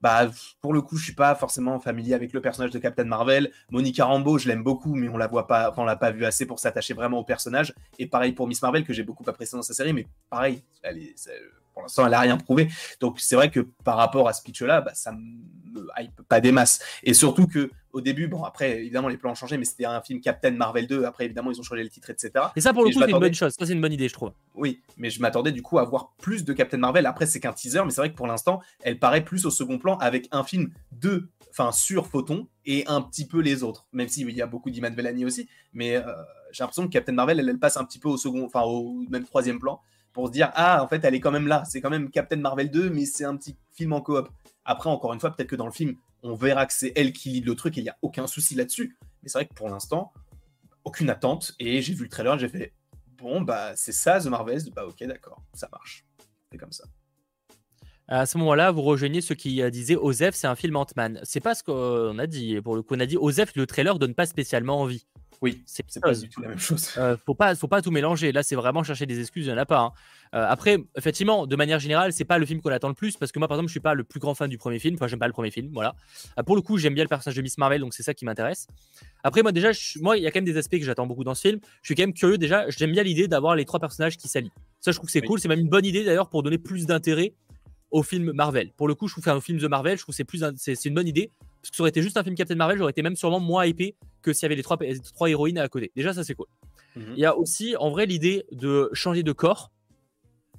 bah, pour le coup, je suis pas forcément familier avec le personnage de Captain Marvel. Monica Rambeau, je l'aime beaucoup, mais on la voit pas, on l'a pas vu assez pour s'attacher vraiment au personnage. Et pareil pour Miss Marvel, que j'ai beaucoup apprécié dans sa série, mais pareil, elle est, pour l'instant, elle n'a rien prouvé. Donc, c'est vrai que par rapport à ce pitch-là, bah, ça me hype pas des masses. Et surtout que au début, bon, après, évidemment, les plans ont changé, mais c'était un film Captain Marvel 2. Après, évidemment, ils ont changé le titre, etc. Et ça, pour le coup, c'est une bonne chose. Ça, c'est une bonne idée, je trouve. Oui, mais je m'attendais du coup à voir plus de Captain Marvel. Après, c'est qu'un teaser, mais c'est vrai que pour l'instant, elle paraît plus au second plan avec un film de, enfin, sur Photon et un petit peu les autres. Même s'il y a beaucoup d'Iman Vellani aussi, mais euh, j'ai l'impression que Captain Marvel, elle, elle, passe un petit peu au second, enfin, au même troisième plan pour se dire ah en fait elle est quand même là c'est quand même Captain Marvel 2 mais c'est un petit film en coop après encore une fois peut-être que dans le film on verra que c'est elle qui lit le truc et il n'y a aucun souci là-dessus mais c'est vrai que pour l'instant aucune attente. Et j'ai vu le trailer, j'ai fait bon, bah c'est ça The Marvels. Bah ok, d'accord, ça marche. C'est comme ça. À ce moment-là, vous rejoignez ceux qui euh, disaient Osef, c'est un film Ant-Man. C'est pas ce qu'on a dit. Pour le coup, on a dit Osef, le trailer donne pas spécialement envie. Oui, c'est pas du tout la même chose. Euh, faut pas, faut pas tout mélanger. Là, c'est vraiment chercher des excuses. Il y en a pas. Hein. Euh, après, effectivement, de manière générale, c'est pas le film qu'on attend le plus parce que moi, par exemple, je suis pas le plus grand fan du premier film. Enfin, j'aime pas le premier film. Voilà. pour le coup, j'aime bien le personnage de Miss Marvel, donc c'est ça qui m'intéresse. Après, moi, déjà, moi, il y a quand même des aspects que j'attends beaucoup dans ce film. Je suis quand même curieux. Déjà, j'aime bien l'idée d'avoir les trois personnages qui s'allient. Ça, je trouve que c'est cool. C'est même une bonne idée d'ailleurs pour donner plus d'intérêt au film Marvel. Pour le coup, je trouve qu'un film de Marvel, je trouve c'est plus c'est une bonne idée parce que ça aurait été juste un film Captain Marvel, j'aurais été même sûrement moins hypé que s'il y avait les trois, trois héroïnes à côté. Déjà, ça c'est cool. Mhm. Il y a aussi en vrai l'idée de changer de corps.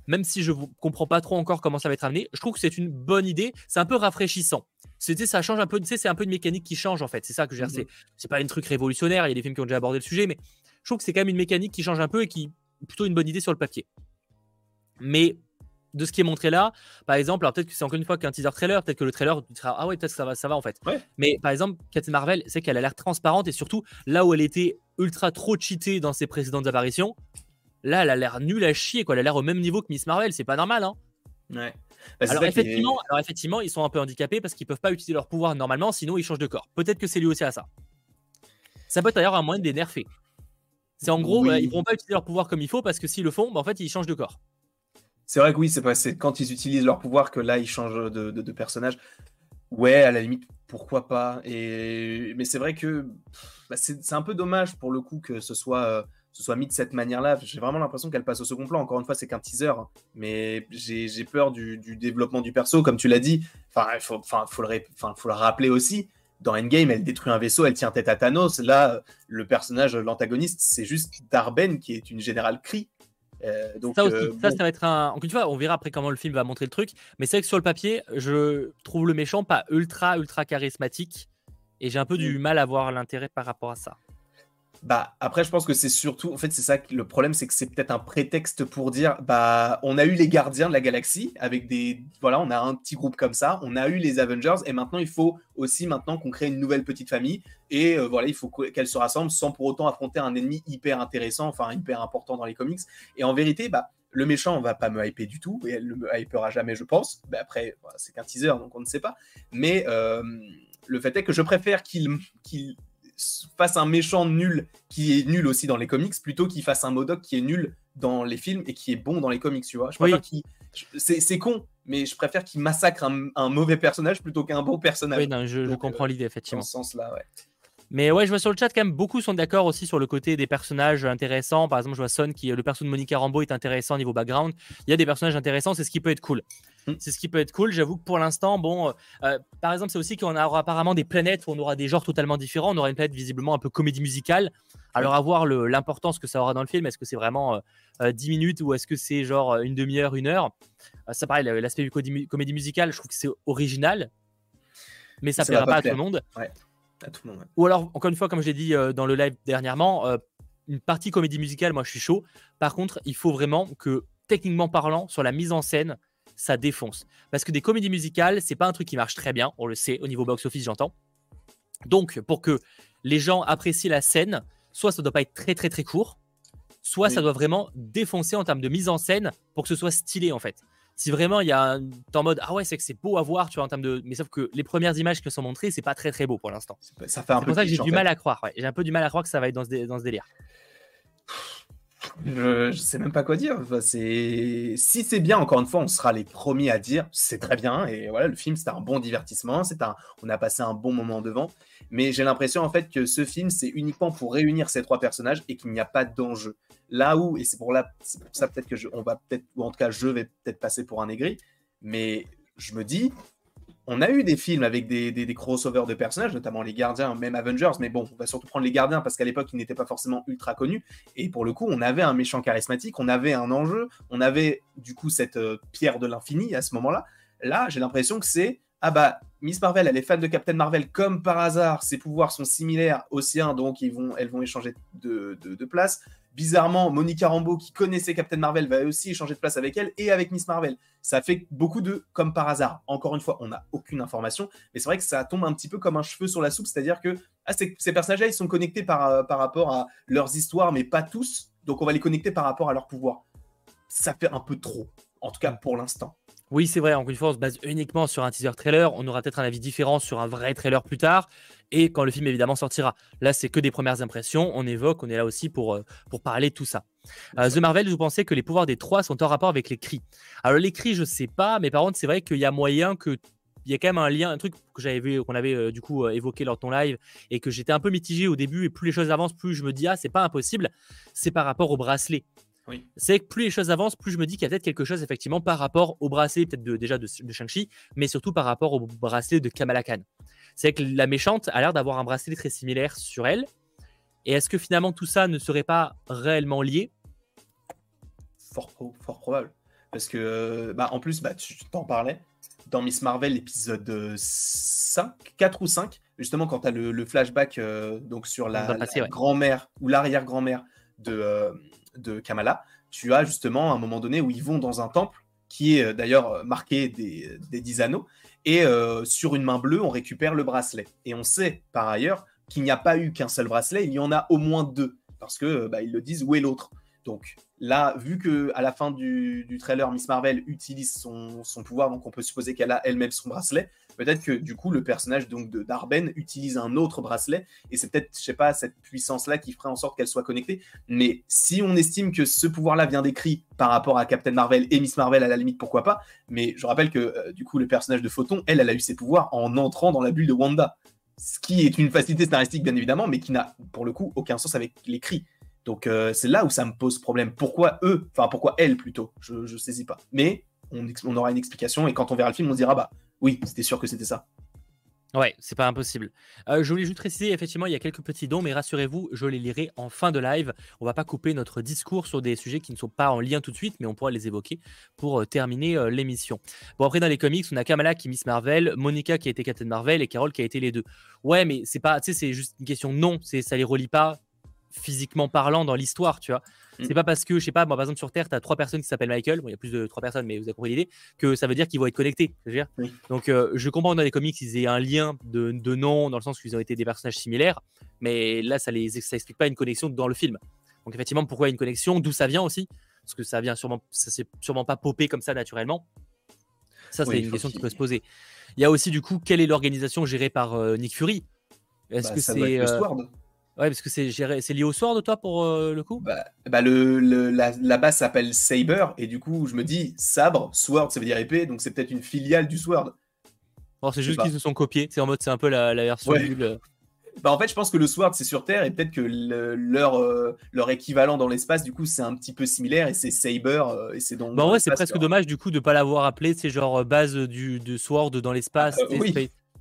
Même si je ne comprends pas trop encore comment ça va être amené, je trouve que c'est une bonne idée. C'est un peu rafraîchissant. C'était, ça change un peu. c'est un peu une mécanique qui change en fait. C'est ça que je veux dire. Mhm. C'est pas un truc révolutionnaire. Il y a des films qui ont déjà abordé le sujet, mais je trouve que c'est quand même une mécanique qui change un peu et qui est plutôt une bonne idée sur le papier. Mais de ce qui est montré là, par exemple, alors peut-être que c'est encore une fois qu'un teaser trailer, peut-être que le trailer sera ah ouais, peut-être que ça va, ça va en fait. Mais par exemple, Captain Marvel, c'est qu'elle a l'air transparente et surtout là où elle était ultra trop cheatée dans ses précédentes apparitions, là elle a l'air nulle à chier quoi, elle a l'air au même niveau que Miss Marvel, c'est pas normal hein. Ouais. Bah, alors, effectivement, alors, effectivement, ils sont un peu handicapés parce qu'ils peuvent pas utiliser leur pouvoir normalement, sinon ils changent de corps. Peut-être que c'est lui aussi à ça. Ça peut être d'ailleurs un moyen de les nerfer. C'est en gros, ils pourront pas utiliser leur pouvoir comme il faut parce que s'ils le font, bah, en fait, ils changent de corps. C'est vrai que oui, c'est quand ils utilisent leur pouvoir que là ils changent de, personnage. Ouais, à la limite, pourquoi pas. Et mais c'est vrai que bah, c'est un peu dommage pour le coup que ce soit euh, ce soit mis de cette manière-là. J'ai vraiment l'impression qu'elle passe au second plan. Encore une fois, c'est qu'un teaser, mais j'ai peur du, développement du perso, comme tu l'as dit. Enfin, il faut, faut, le, faut le rappeler aussi. Dans Endgame, elle détruit un vaisseau, elle tient tête à Thanos. Là, le personnage, l'antagoniste, c'est juste Darben, qui est une générale Kree. Euh, donc, ça, aussi, euh, ça, va être un. Encore une fois, on verra après comment le film va montrer le truc. Mais c'est vrai que sur le papier, je trouve le méchant pas ultra, ultra charismatique. Et j'ai un peu du mm. mal à voir l'intérêt par rapport à ça. Bah après, je pense que c'est surtout, en fait, c'est ça le problème, c'est que c'est peut-être un prétexte pour dire, bah, on a eu les Gardiens de la Galaxie avec des, voilà, on a un petit groupe comme ça, on a eu les Avengers et maintenant il faut aussi maintenant qu'on crée une nouvelle petite famille et euh, voilà, il faut qu'elle se rassemble sans pour autant affronter un ennemi hyper intéressant, enfin hyper important dans les comics. Et en vérité, bah, le méchant on va pas me hyper du tout et elle ne me hypera jamais, je pense. Bah, après, c'est qu'un teaser donc on ne sait pas. Mais euh, le fait est que je préfère qu'il fasse un méchant nul qui est nul aussi dans les comics plutôt qu'il fasse un Modoc qui est nul dans les films et qui est bon dans les comics, tu vois. Je c'est con, mais je préfère qu'il massacre un, mauvais personnage plutôt qu'un bon personnage. Oui, je, comprends euh, l'idée, effectivement. Dans ce sens-là, ouais. Mais ouais, je vois sur le chat quand même beaucoup sont d'accord aussi sur le côté des personnages intéressants. Par exemple, je vois Son qui le personnage de Monica Rambeau est intéressant niveau background. Il y a des personnages intéressants, c'est ce qui peut être cool. Hmm. C'est ce qui peut être cool. J'avoue que pour l'instant, bon, euh, euh, par exemple, c'est aussi qu'on aura apparemment des planètes où on aura des genres totalement différents. On aura une planète visiblement un peu comédie musicale. Alors, à voir l'importance que ça aura dans le film. Est-ce que c'est vraiment 10 euh, minutes ou est-ce que c'est genre une demi-heure, une heure? Ça, pareil, l'aspect comédie musicale, je trouve que c'est original, mais ça ne plaira pas, à tout le monde. Ouais tout le monde. Ou alors, encore une fois, comme je l'ai dit euh, dans le live dernièrement, euh, une partie comédie musicale, moi je suis chaud. Par contre, il faut vraiment que, techniquement parlant, sur la mise en scène, ça défonce. Parce que des comédies musicales, c'est pas un truc qui marche très bien, on le sait, au niveau box-office, j'entends. Donc, pour que les gens apprécient la scène, soit ça doit pas être très très très court, soit ça doit vraiment défoncer en termes de mise en scène pour que ce soit stylé en fait. Si vraiment il y a un en mode ah ouais c'est que c'est beau à voir tu vois en termes de mais sauf que les premières images qui sont montrées c'est pas très très beau pour l'instant. Ça fait un peu pour ça que j'ai du mal à croire j'ai un peu du mal à croire que ça va être dans ce, dans ce délire je, je, sais même pas quoi dire. c'est si c'est bien, encore une fois, on sera les premiers à dire c'est très bien. Et voilà, le film c'était un bon divertissement, c'est un, on a passé un bon moment devant. Mais j'ai l'impression en fait que ce film c'est uniquement pour réunir ces trois personnages et qu'il n'y a pas d'enjeu. Là où, et c'est pour ça peut-être que je, on va peut-être, ou en tout cas je vais peut-être passer pour un aigri, mais je me dis, on a eu des films avec des, crossovers de personnages, notamment les Gardiens, même Avengers, mais bon, on va surtout prendre les Gardiens parce qu'à l'époque, ils n'étaient pas forcément ultra connus. Et pour le coup, on avait un méchant charismatique, on avait un enjeu, on avait du coup cette euh, pierre de l'infini à ce moment-là. Là, j'ai l'impression que c'est ah bah Miss Marvel, elle est fan de Captain Marvel comme par hasard, ses pouvoirs sont similaires aux siens, donc ils vont, elles vont échanger de, place. Bizarrement, Monica Rambeau, qui connaissait Captain Marvel, va aussi échanger de place avec elle et avec Miss Marvel. Ça fait beaucoup de comme par hasard. Encore une fois, on n'a aucune information, mais c'est vrai que ça tombe un petit peu comme un cheveu sur la soupe, c'est-à-dire que ah, ces, personnages-là, ils sont connectés par, euh, par rapport à leurs histoires, mais pas tous. Donc on va les connecter par rapport à leur pouvoir. Ça fait un peu trop, en tout cas pour l'instant. Oui, c'est vrai. Encore une fois, on se base uniquement sur un teaser trailer. On aura peut-être un avis différent sur un vrai trailer plus tard et quand le film évidemment sortira. Là, c'est que des premières impressions. On évoque, on est là aussi pour, euh, pour parler de tout ça. Euh, The Marvel, vous pensez que les pouvoirs des trois sont en rapport avec les cris Alors, les cris, je sais pas, mais par contre, c'est vrai qu'il y a moyen que. Il y a quand même un lien, un truc que j'avais vu, qu'on avait euh, du coup évoqué lors de ton live et que j'étais un peu mitigé au début. Et plus les choses avancent, plus je me dis, ah, c'est pas impossible. C'est par rapport au bracelet. C'est que plus les choses avancent, plus je me dis qu'il y a peut-être quelque chose effectivement par rapport au bracelet, peut-être déjà de, Shang-Chi, mais surtout par rapport au bracelet de Kamala Khan. C'est que la méchante a l'air d'avoir un bracelet très similaire sur elle. Et est-ce que finalement tout ça ne serait pas réellement lié? Fort, fort, probable. Parce que, bah, en plus, bah, tu t'en parlais, dans Miss Marvel, épisode 5, 4 ou 5, justement, quand tu as le, flashback euh, donc sur la, grand-mère ou l'arrière-grand-mère de, euh, de Kamala, tu as justement un moment donné où ils vont dans un temple qui est euh, d'ailleurs marqué des, des 10 anneaux, et euh, sur une main bleue, on récupère le bracelet. Et on sait par ailleurs qu'il n'y a pas eu qu'un seul bracelet, il y en a au moins deux, parce que bah, ils le disent où est l'autre? Donc là, vu que à la fin du, trailer, Miss Marvel utilise son, pouvoir, donc on peut supposer qu'elle a elle-même son bracelet. Peut-être que du coup, le personnage donc de Darben utilise un autre bracelet, et c'est peut-être, je sais pas, cette puissance-là qui ferait en sorte qu'elle soit connectée. Mais si on estime que ce pouvoir-là vient d'écrit par rapport à Captain Marvel et Miss Marvel, à la limite, pourquoi pas. Mais je rappelle que euh, du coup, le personnage de Photon, elle, elle a eu ses pouvoirs en entrant dans la bulle de Wanda. Ce qui est une facilité scénaristique, bien évidemment, mais qui n'a pour le coup aucun sens avec l'écrit. Donc euh, c'est là où ça me pose problème. Pourquoi eux Enfin, pourquoi elle plutôt? Je ne saisis pas. Mais on, on, aura une explication et quand on verra le film, on se dira bah oui, c'était sûr que c'était ça. Ouais, c'est pas impossible. Euh, je voulais juste préciser, effectivement, il y a quelques petits dons, mais rassurez-vous, je les lirai en fin de live. On va pas couper notre discours sur des sujets qui ne sont pas en lien tout de suite, mais on pourra les évoquer pour euh, terminer l'émission. Bon, après, dans les comics, on a Kamala qui est Miss Marvel, Monica qui a été Captain Marvel et Carol qui a été les deux. Ouais, mais c'est pas, tu sais, c'est juste une question non, c'est ça les relie pas physiquement parlant dans l'histoire, tu vois. Mm. C'est pas parce que, je sais pas, moi par exemple sur Terre, tu as trois personnes qui s'appellent Michael, bon, il y a plus de trois personnes, mais vous avez compris l'idée, que ça veut dire qu'ils vont être connectés. dire. Donc euh, je comprends que dans les comics, ils aient un lien de, de nom, dans le sens qu'ils ont été des personnages similaires, mais là, ça les ça explique pas une connexion dans le film. Donc effectivement, pourquoi une connexion? D'où ça vient aussi? Parce que ça vient sûrement, ça s'est sûrement pas popé comme ça naturellement. Ça, c'est une question qui peut se poser. Il y a aussi, du coup, quelle est l'organisation gérée par euh, Nick Fury? Est-ce bah, que c'est. Ouais, parce que c'est c'est lié au Sword, toi, pour euh, le coup? Bah, bah le, la, base s'appelle Saber, et du coup, je me dis, sabre, Sword, ça veut dire épée, donc c'est peut-être une filiale du Sword. c'est juste qu'ils se sont copiés, c'est en mode, c'est un peu la, version Bah, en fait, je pense que le Sword, c'est sur Terre, et peut-être que leur, euh, leur équivalent dans l'espace, du coup, c'est un petit peu similaire, et c'est Saber, euh, et c'est donc. Bah, en vrai, c'est presque dommage, du coup, de ne pas l'avoir appelé, c'est genre base du, de Sword dans l'espace. oui,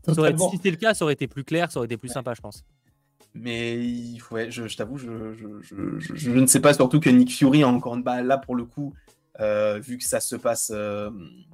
si c'était le cas, ça aurait été plus clair, ça aurait été plus sympa, je pense. Mais ouais, je, t'avoue, je, je, ne sais pas, surtout que Nick Fury, encore une bah, là pour le coup, euh, vu que ça se passe euh,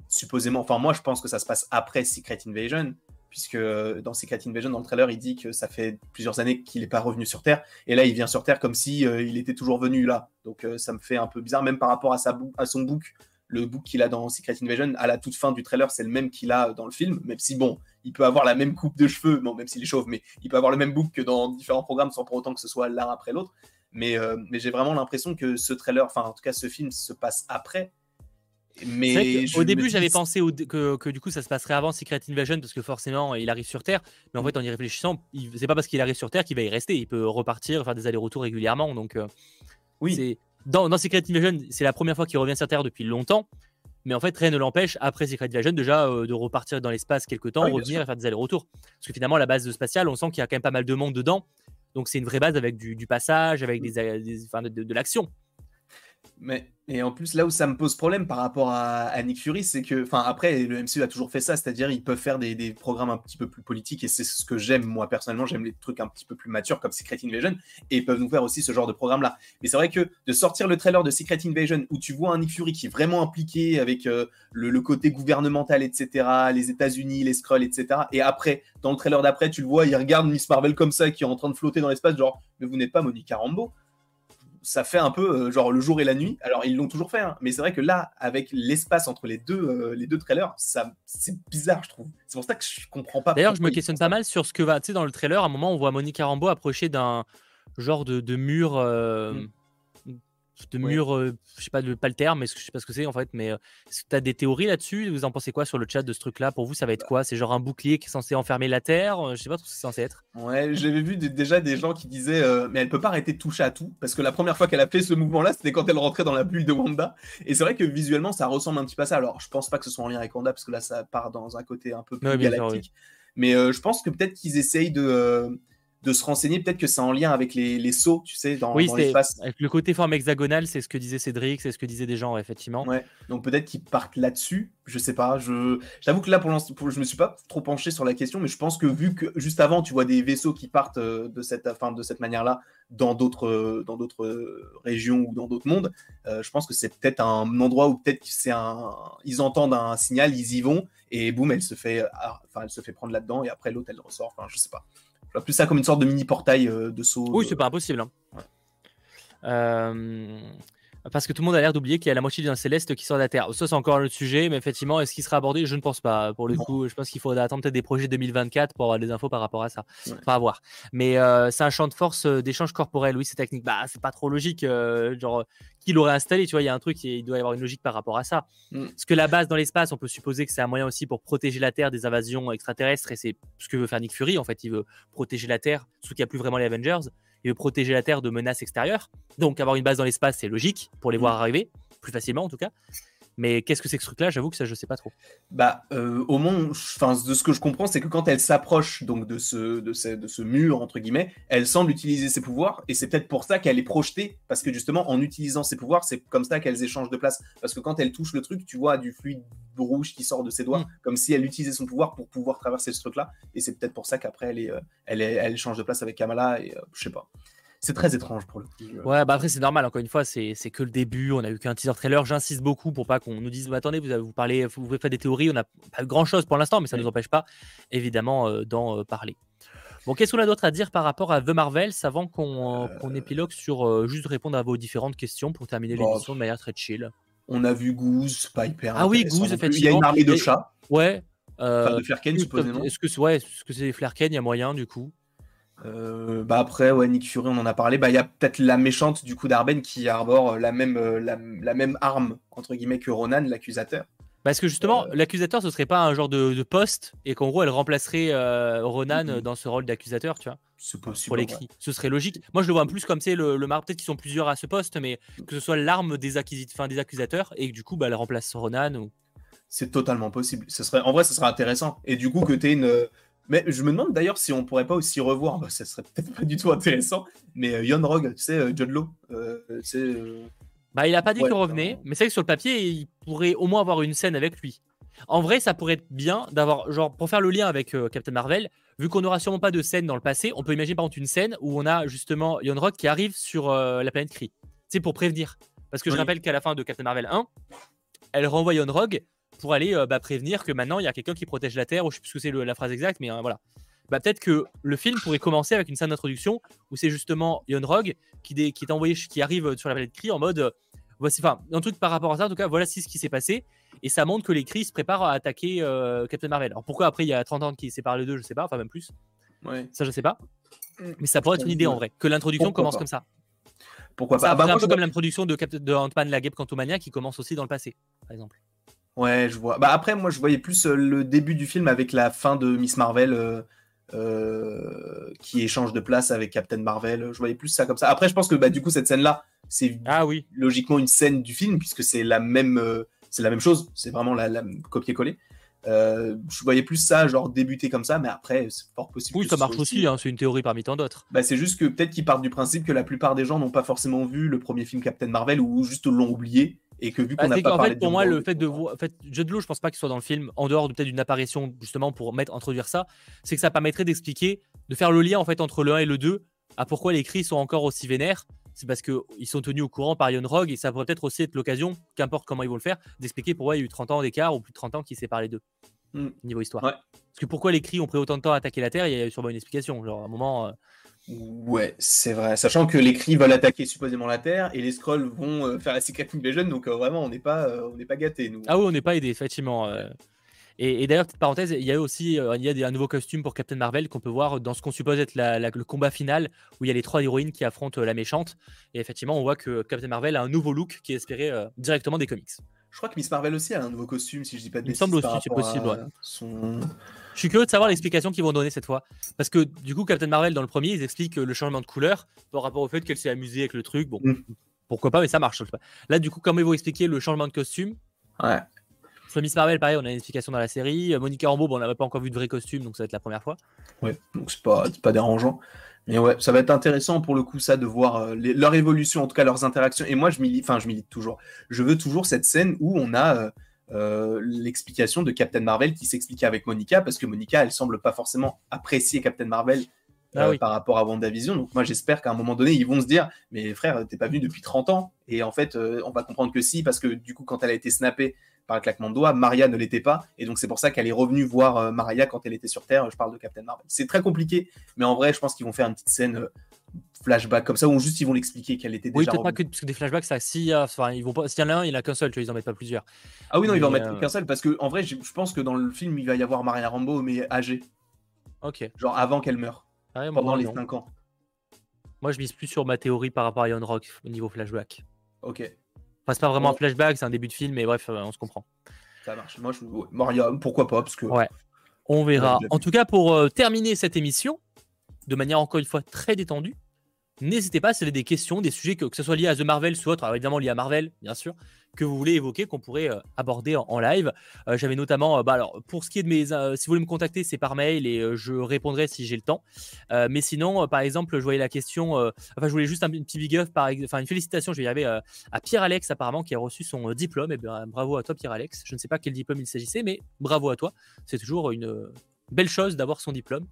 supposément, enfin moi je pense que ça se passe après Secret Invasion, puisque dans Secret Invasion, dans le trailer, il dit que ça fait plusieurs années qu'il n'est pas revenu sur Terre, et là il vient sur Terre comme si euh, il était toujours venu là. Donc ça me fait un peu bizarre, même par rapport à, à son book le book qu'il a dans Secret Invasion, à la toute fin du trailer, c'est le même qu'il a dans le film, même si, bon, il peut avoir la même coupe de cheveux, bon, même s'il est chauve, mais il peut avoir le même book que dans différents programmes sans pour autant que ce soit l'un après l'autre. Mais, euh, mais j'ai vraiment l'impression que ce trailer, enfin, en tout cas, ce film se passe après. Mais au début, j'avais pensé que, que, du coup, ça se passerait avant Secret Invasion parce que forcément, il arrive sur Terre. Mais en fait, en y réfléchissant, c'est pas parce qu'il arrive sur Terre qu'il va y rester. Il peut repartir, faire des allers-retours régulièrement. Donc, euh, oui, dans, Secret Invasion, c'est la première fois qu'il revient sur Terre depuis longtemps. Mais en fait, rien ne l'empêche, après Secret Invasion, déjà euh, de repartir dans l'espace quelques temps, ah revenir et faire des allers-retours. Parce que finalement, la base spatiale, on sent qu'il y a quand même pas mal de monde dedans. Donc c'est une vraie base avec du, passage, avec des, de l'action. Mais et en plus, là où ça me pose problème par rapport à, Nick Fury, c'est que, enfin, après, le MCU a toujours fait ça, c'est-à-dire ils peuvent faire des, programmes un petit peu plus politiques, et c'est ce que j'aime, moi, personnellement, j'aime les trucs un petit peu plus matures comme Secret Invasion, et ils peuvent nous faire aussi ce genre de programme-là. Mais c'est vrai que de sortir le trailer de Secret Invasion, où tu vois un Nick Fury qui est vraiment impliqué avec euh, le, côté gouvernemental, etc., les États-Unis, les Skrulls, etc., et après, dans le trailer d'après, tu le vois, il regarde Miss Marvel comme ça, qui est en train de flotter dans l'espace, genre, mais vous n'êtes pas Monica Rambeau ça fait un peu genre le jour et la nuit. Alors ils l'ont toujours fait, hein, mais c'est vrai que là, avec l'espace entre les deux, les deux trailers, ça, c'est bizarre, je trouve. C'est pour ça que je comprends pas. D'ailleurs, je me questionne pas mal sur ce que va, tu sais, dans le trailer, à un moment, on voit Monique Rambeau approcher d'un genre de, mur. De mur, euh, je sais pas, pas le terme, mais je sais pas ce que c'est en fait, mais est-ce que tu as des théories là-dessus? Vous en pensez quoi sur le chat de ce truc-là? Pour vous, ça va être bah quoi? C'est genre un bouclier qui est censé enfermer la Terre? Je sais pas ce que c'est censé être. Ouais, j'avais vu déjà des gens qui disaient, mais elle peut pas arrêter de toucher à tout, parce que la première fois qu'elle a fait ce mouvement-là, c'était quand elle rentrait dans la bulle de Wanda. Et c'est vrai que visuellement, ça ressemble un petit peu à ça. Alors, je pense pas que ce soit en lien avec Wanda, parce que là, ça part dans un côté un peu plus galactique. Mais je pense que peut-être qu'ils essayent de de se renseigner. Peut-être que c'est en lien avec les, les, sauts, tu sais, dans, oui, l'espace. Le côté forme hexagonale, c'est ce que disait Cédric, c'est ce que disaient des gens, effectivement. Ouais. Donc peut-être qu'ils partent là-dessus. Je sais pas. Je j'avoue que là, pour l'instant, je me suis pas trop penché sur la question, mais je pense que vu que juste avant, tu vois des vaisseaux qui partent euh, de cette, enfin, de cette manière-là dans d'autres, euh, dans d'autres euh, régions ou dans d'autres mondes, je pense que c'est peut-être un endroit où peut-être c'est un, ils entendent un signal, ils y vont et boum, elle se fait, ah, enfin, elle se fait prendre là-dedans et après l'autre elle ressort. Enfin, je sais pas. Plus ça comme une sorte de mini portail euh, de saut. Oui, c'est pas impossible. Hein. Euh, parce que tout le monde a l'air d'oublier qu'il y a la moitié d'un céleste qui sort de la Terre. Ça, c'est encore le sujet, mais effectivement, est-ce qu'il sera abordé? Je ne pense pas. Pour le coup, je pense qu'il faudra attendre peut-être des projets 2024 pour avoir des infos par rapport à ça. Pas à voir. Mais euh, c'est un champ de force d'échange corporel. Oui, c'est technique. Bah, c'est pas trop logique. genre, qui l'aurait installé Tu vois, il y a un truc, il doit y avoir une logique par rapport à ça. Mm. Parce que la base dans l'espace, on peut supposer que c'est un moyen aussi pour protéger la Terre des invasions extraterrestres. Et c'est ce que veut faire Nick Fury. En fait, il veut protéger la Terre, sous qu'il n'y a plus vraiment les Avengers il veut protéger la Terre de menaces extérieures. Donc avoir une base dans l'espace, c'est logique pour les voir mm. arriver, plus facilement en tout cas. Mais qu'est-ce que c'est que ce truc-là? J'avoue que ça, je sais pas trop. Bah, euh, au moins, enfin, de ce que je comprends, c'est que quand elle s'approche donc de ce, de, ce, de ce mur entre guillemets, elle semble utiliser ses pouvoirs, et c'est peut-être pour ça qu'elle est projetée, parce que justement, en utilisant ses pouvoirs, c'est comme ça qu'elles échangent de place. Parce que quand elle touche le truc, tu vois du fluide rouge qui sort de ses doigts, mm. comme si elle utilisait son pouvoir pour pouvoir traverser ce truc-là. Et c'est peut-être pour ça qu'après, elle, est, euh, elle, est, elle change de place avec Kamala, et euh, je sais pas c'est très étrange pour le coup. Ouais, bah après, c'est normal. Encore une fois, c'est que le début. On a eu qu'un teaser trailer. J'insiste beaucoup pour pas qu'on nous dise attendez, vous, avez, vous parlez, vous faites des théories. On n'a pas grand chose pour l'instant, mais ça ne nous empêche pas, évidemment, euh, d'en euh, parler. Bon, qu'est-ce qu'on a d'autre à dire par rapport à The Marvels avant qu'on euh, épilogue sur juste répondre à vos différentes questions pour terminer l'émission de manière très chill? On a vu Goose, pas hyper. Ah oui, Goose, effectivement. Il y a une armée de chats. Ouais. de Flerken, supposément. Est-ce que c'est ouais, est -ce c'est Flerken Il y a moyen, du coup? Euh, bah après, ouais, Nick Fury, on en a parlé. Bah, il y a peut-être la méchante du coup d'Arben qui arbore la même, euh, la, même arme entre guillemets que Ronan, l'accusateur. Parce que justement, euh, l'accusateur, ce serait pas un genre de, poste et qu'en gros, elle remplacerait Ronan dans ce rôle d'accusateur, tu vois. C'est possible. Pour l'écrit. Ce serait logique. Moi, je le vois plus comme c'est le, le Peut-être qu'ils sont plusieurs à ce poste, mais que ce soit l'arme des, des accusateurs et que du coup, bah, elle remplace Ronan. Ou... C'est totalement possible. Ce serait... En vrai, ce serait intéressant. Et du coup, que tu aies une mais je me demande d'ailleurs si on pourrait pas aussi revoir, bah, ça serait peut-être pas du tout intéressant, mais euh, Yon Rogue, tu sais, euh, John Lowe, euh, Bah, il a pas dit qu'il revenait, mais c'est vrai que sur le papier, il pourrait au moins avoir une scène avec lui. En vrai, ça pourrait être bien d'avoir, genre, pour faire le lien avec Captain Marvel, vu qu'on n'aura sûrement pas de scène dans le passé, on peut imaginer par exemple une scène où on a justement Yon Rogue qui arrive sur la planète Kree. C'est pour prévenir. Parce que je rappelle qu'à la fin de Captain Marvel 1, elle renvoie Yon Rogue pour aller euh, bah, prévenir que maintenant il y a quelqu'un qui protège la Terre, ou je sais plus ce que c'est la phrase exacte, mais euh, voilà. Bah, peut-être que le film pourrait commencer avec une scène d'introduction où c'est justement Yon Rogue qui, qui est envoyé, qui arrive sur la planète Kree en mode, euh, voici, enfin, un truc par rapport à ça, en tout cas, voilà ce qui s'est passé, et ça montre que les Kree se préparent à attaquer Captain Marvel. Alors pourquoi après il y a 30 ans qui séparent les deux, je sais pas, enfin même plus. Ouais. Ça je sais pas. Mm. Mais ça pourrait être une idée en vrai, que l'introduction commence comme ça. Pourquoi pas bah, Un peu comme l'introduction de, de Ant-Man la Guêpe Quantumania qui commence aussi dans le passé, par exemple. Ouais, je vois. Bah après, moi, je voyais plus euh, le début du film avec la fin de Miss Marvel euh, euh, qui échange de place avec Captain Marvel. Je voyais plus ça comme ça. Après, je pense que bah, du coup, cette scène-là, c'est ah, oui. logiquement une scène du film puisque c'est la même, c'est la même chose. C'est vraiment la, la copier-coller. je voyais plus ça, genre débuter comme ça, mais après, c'est fort possible. Oui, ça marche aussi, hein, c'est une théorie parmi tant d'autres. Bah, c'est juste que peut-être qu'ils partent du principe que la plupart des gens n'ont pas forcément vu le premier film Captain Marvel ou juste l'ont oublié et que vu qu'on n'a pas en fait, pour moi, le fait de voir, en fait, Jude Law, je pense pas qu'il soit dans le film en dehors de peut-être d'une apparition justement pour mettre introduire ça, c'est que ça permettrait d'expliquer, de faire le lien en fait entre le 1 et le 2, à pourquoi les cris sont encore aussi vénères. C'est parce qu'ils sont tenus au courant par Ion Rogue et ça pourrait peut-être aussi être l'occasion, qu'importe comment ils vont le faire, d'expliquer pourquoi il y a eu 30 ans d'écart ou plus de 30 ans qui séparent les deux. Hmm. Niveau histoire. Parce que pourquoi les cris ont pris autant de temps à attaquer la Terre, il y a sûrement une explication. Genre, à un moment, euh, Ouais, c'est vrai. Sachant que les cris veulent attaquer supposément la Terre et les scrolls vont euh, faire la Secret Invasion, donc euh, vraiment on n'est pas, euh, on pas gâtés nous. Ah oui, on n'est pas aidé effectivement. Et, d'ailleurs, petite parenthèse, il y a aussi il y a un nouveau costume pour Captain Marvel qu'on peut voir dans ce qu'on suppose être le combat final où il y a les trois héroïnes qui affrontent la méchante. Et effectivement, on voit que Captain Marvel a un nouveau look qui est espéré directement des comics. Je crois que Miss Marvel aussi a un nouveau costume, si je dis pas de. Il me semble aussi, c'est possible. Son... Je suis curieux de savoir l'explication qu'ils vont donner cette fois. Parce que du coup, Captain Marvel, dans le premier, ils expliquent le changement de couleur par rapport au fait qu'elle s'est amusée avec le truc. Bon, mm. pourquoi pas, mais ça marche. Là, du coup, comment ils vont expliquer le changement de costume? Ouais. Miss Marvel, pareil, on a une explication dans la série. Monica Rambeau, bon, on n'avait pas encore vu de vrai costume, donc ça va être la première fois. Ouais, donc c'est pas, pas dérangeant. Mais ouais, ça va être intéressant pour le coup, ça, de voir euh, leur évolution, en tout cas leurs interactions. Et moi, je milite, enfin, je milite toujours. Je veux toujours cette scène où on a euh, euh, l'explication de Captain Marvel qui s'expliquait avec Monica, parce que Monica, elle semble pas forcément apprécier Captain Marvel ah par rapport à WandaVision. Donc moi, j'espère qu'à un moment donné, ils vont se dire, mais frère, t'es pas venu depuis 30 ans. Et en fait, on va comprendre que si, parce que du coup, quand elle a été snappée par un claquement de doigts. Maria ne l'était pas, et donc c'est pour ça qu'elle est revenue voir euh, Maria quand elle était sur Terre. Je parle de Captain Marvel. C'est très compliqué, mais en vrai, je pense qu'ils vont faire une petite scène euh, flashback comme ça, ou juste ils vont l'expliquer qu'elle était déjà. Oui, peut-être pas que, parce que des flashbacks, ça, si, enfin, ils vont pas, s'il y en a un, il en a qu'un seul, tu vois, ils en mettent pas plusieurs. Ah oui, non, ils vont en mettre euh, qu'un seul, parce que en vrai, je pense que dans le film, il va y avoir Maria Rambo, mais âgée. Ok. Genre avant qu'elle meure. Ah pendant les 5 ans. Moi, je mise plus sur ma théorie par rapport à Iron Rock au niveau flashback. Ok. Enfin, c'est pas vraiment un flashback, c'est un début de film, mais bref, on se comprend. Ça marche. Moi, je... Maria, pourquoi pas parce que... Ouais. On verra. En tout cas, pour euh, terminer cette émission, de manière encore une fois très détendue, N'hésitez pas, si vous avez des questions, des sujets, que, que ce soit lié à The Marvel ou autre, alors évidemment lié à Marvel, bien sûr, que vous voulez évoquer, qu'on pourrait euh, aborder en, live. Euh, j'avais notamment, euh, bah, alors, pour ce qui est de mes. si vous voulez me contacter, c'est par mail et je répondrai si j'ai le temps. mais sinon, par exemple, je voyais la question. enfin, je voulais juste un, petit big up, par, enfin, une félicitation, je vais y arriver à Pierre-Alex, apparemment, qui a reçu son diplôme. Et eh bien, bravo à toi, Pierre-Alex. Je ne sais pas quel diplôme il s'agissait, mais bravo à toi. C'est toujours une belle chose d'avoir son diplôme.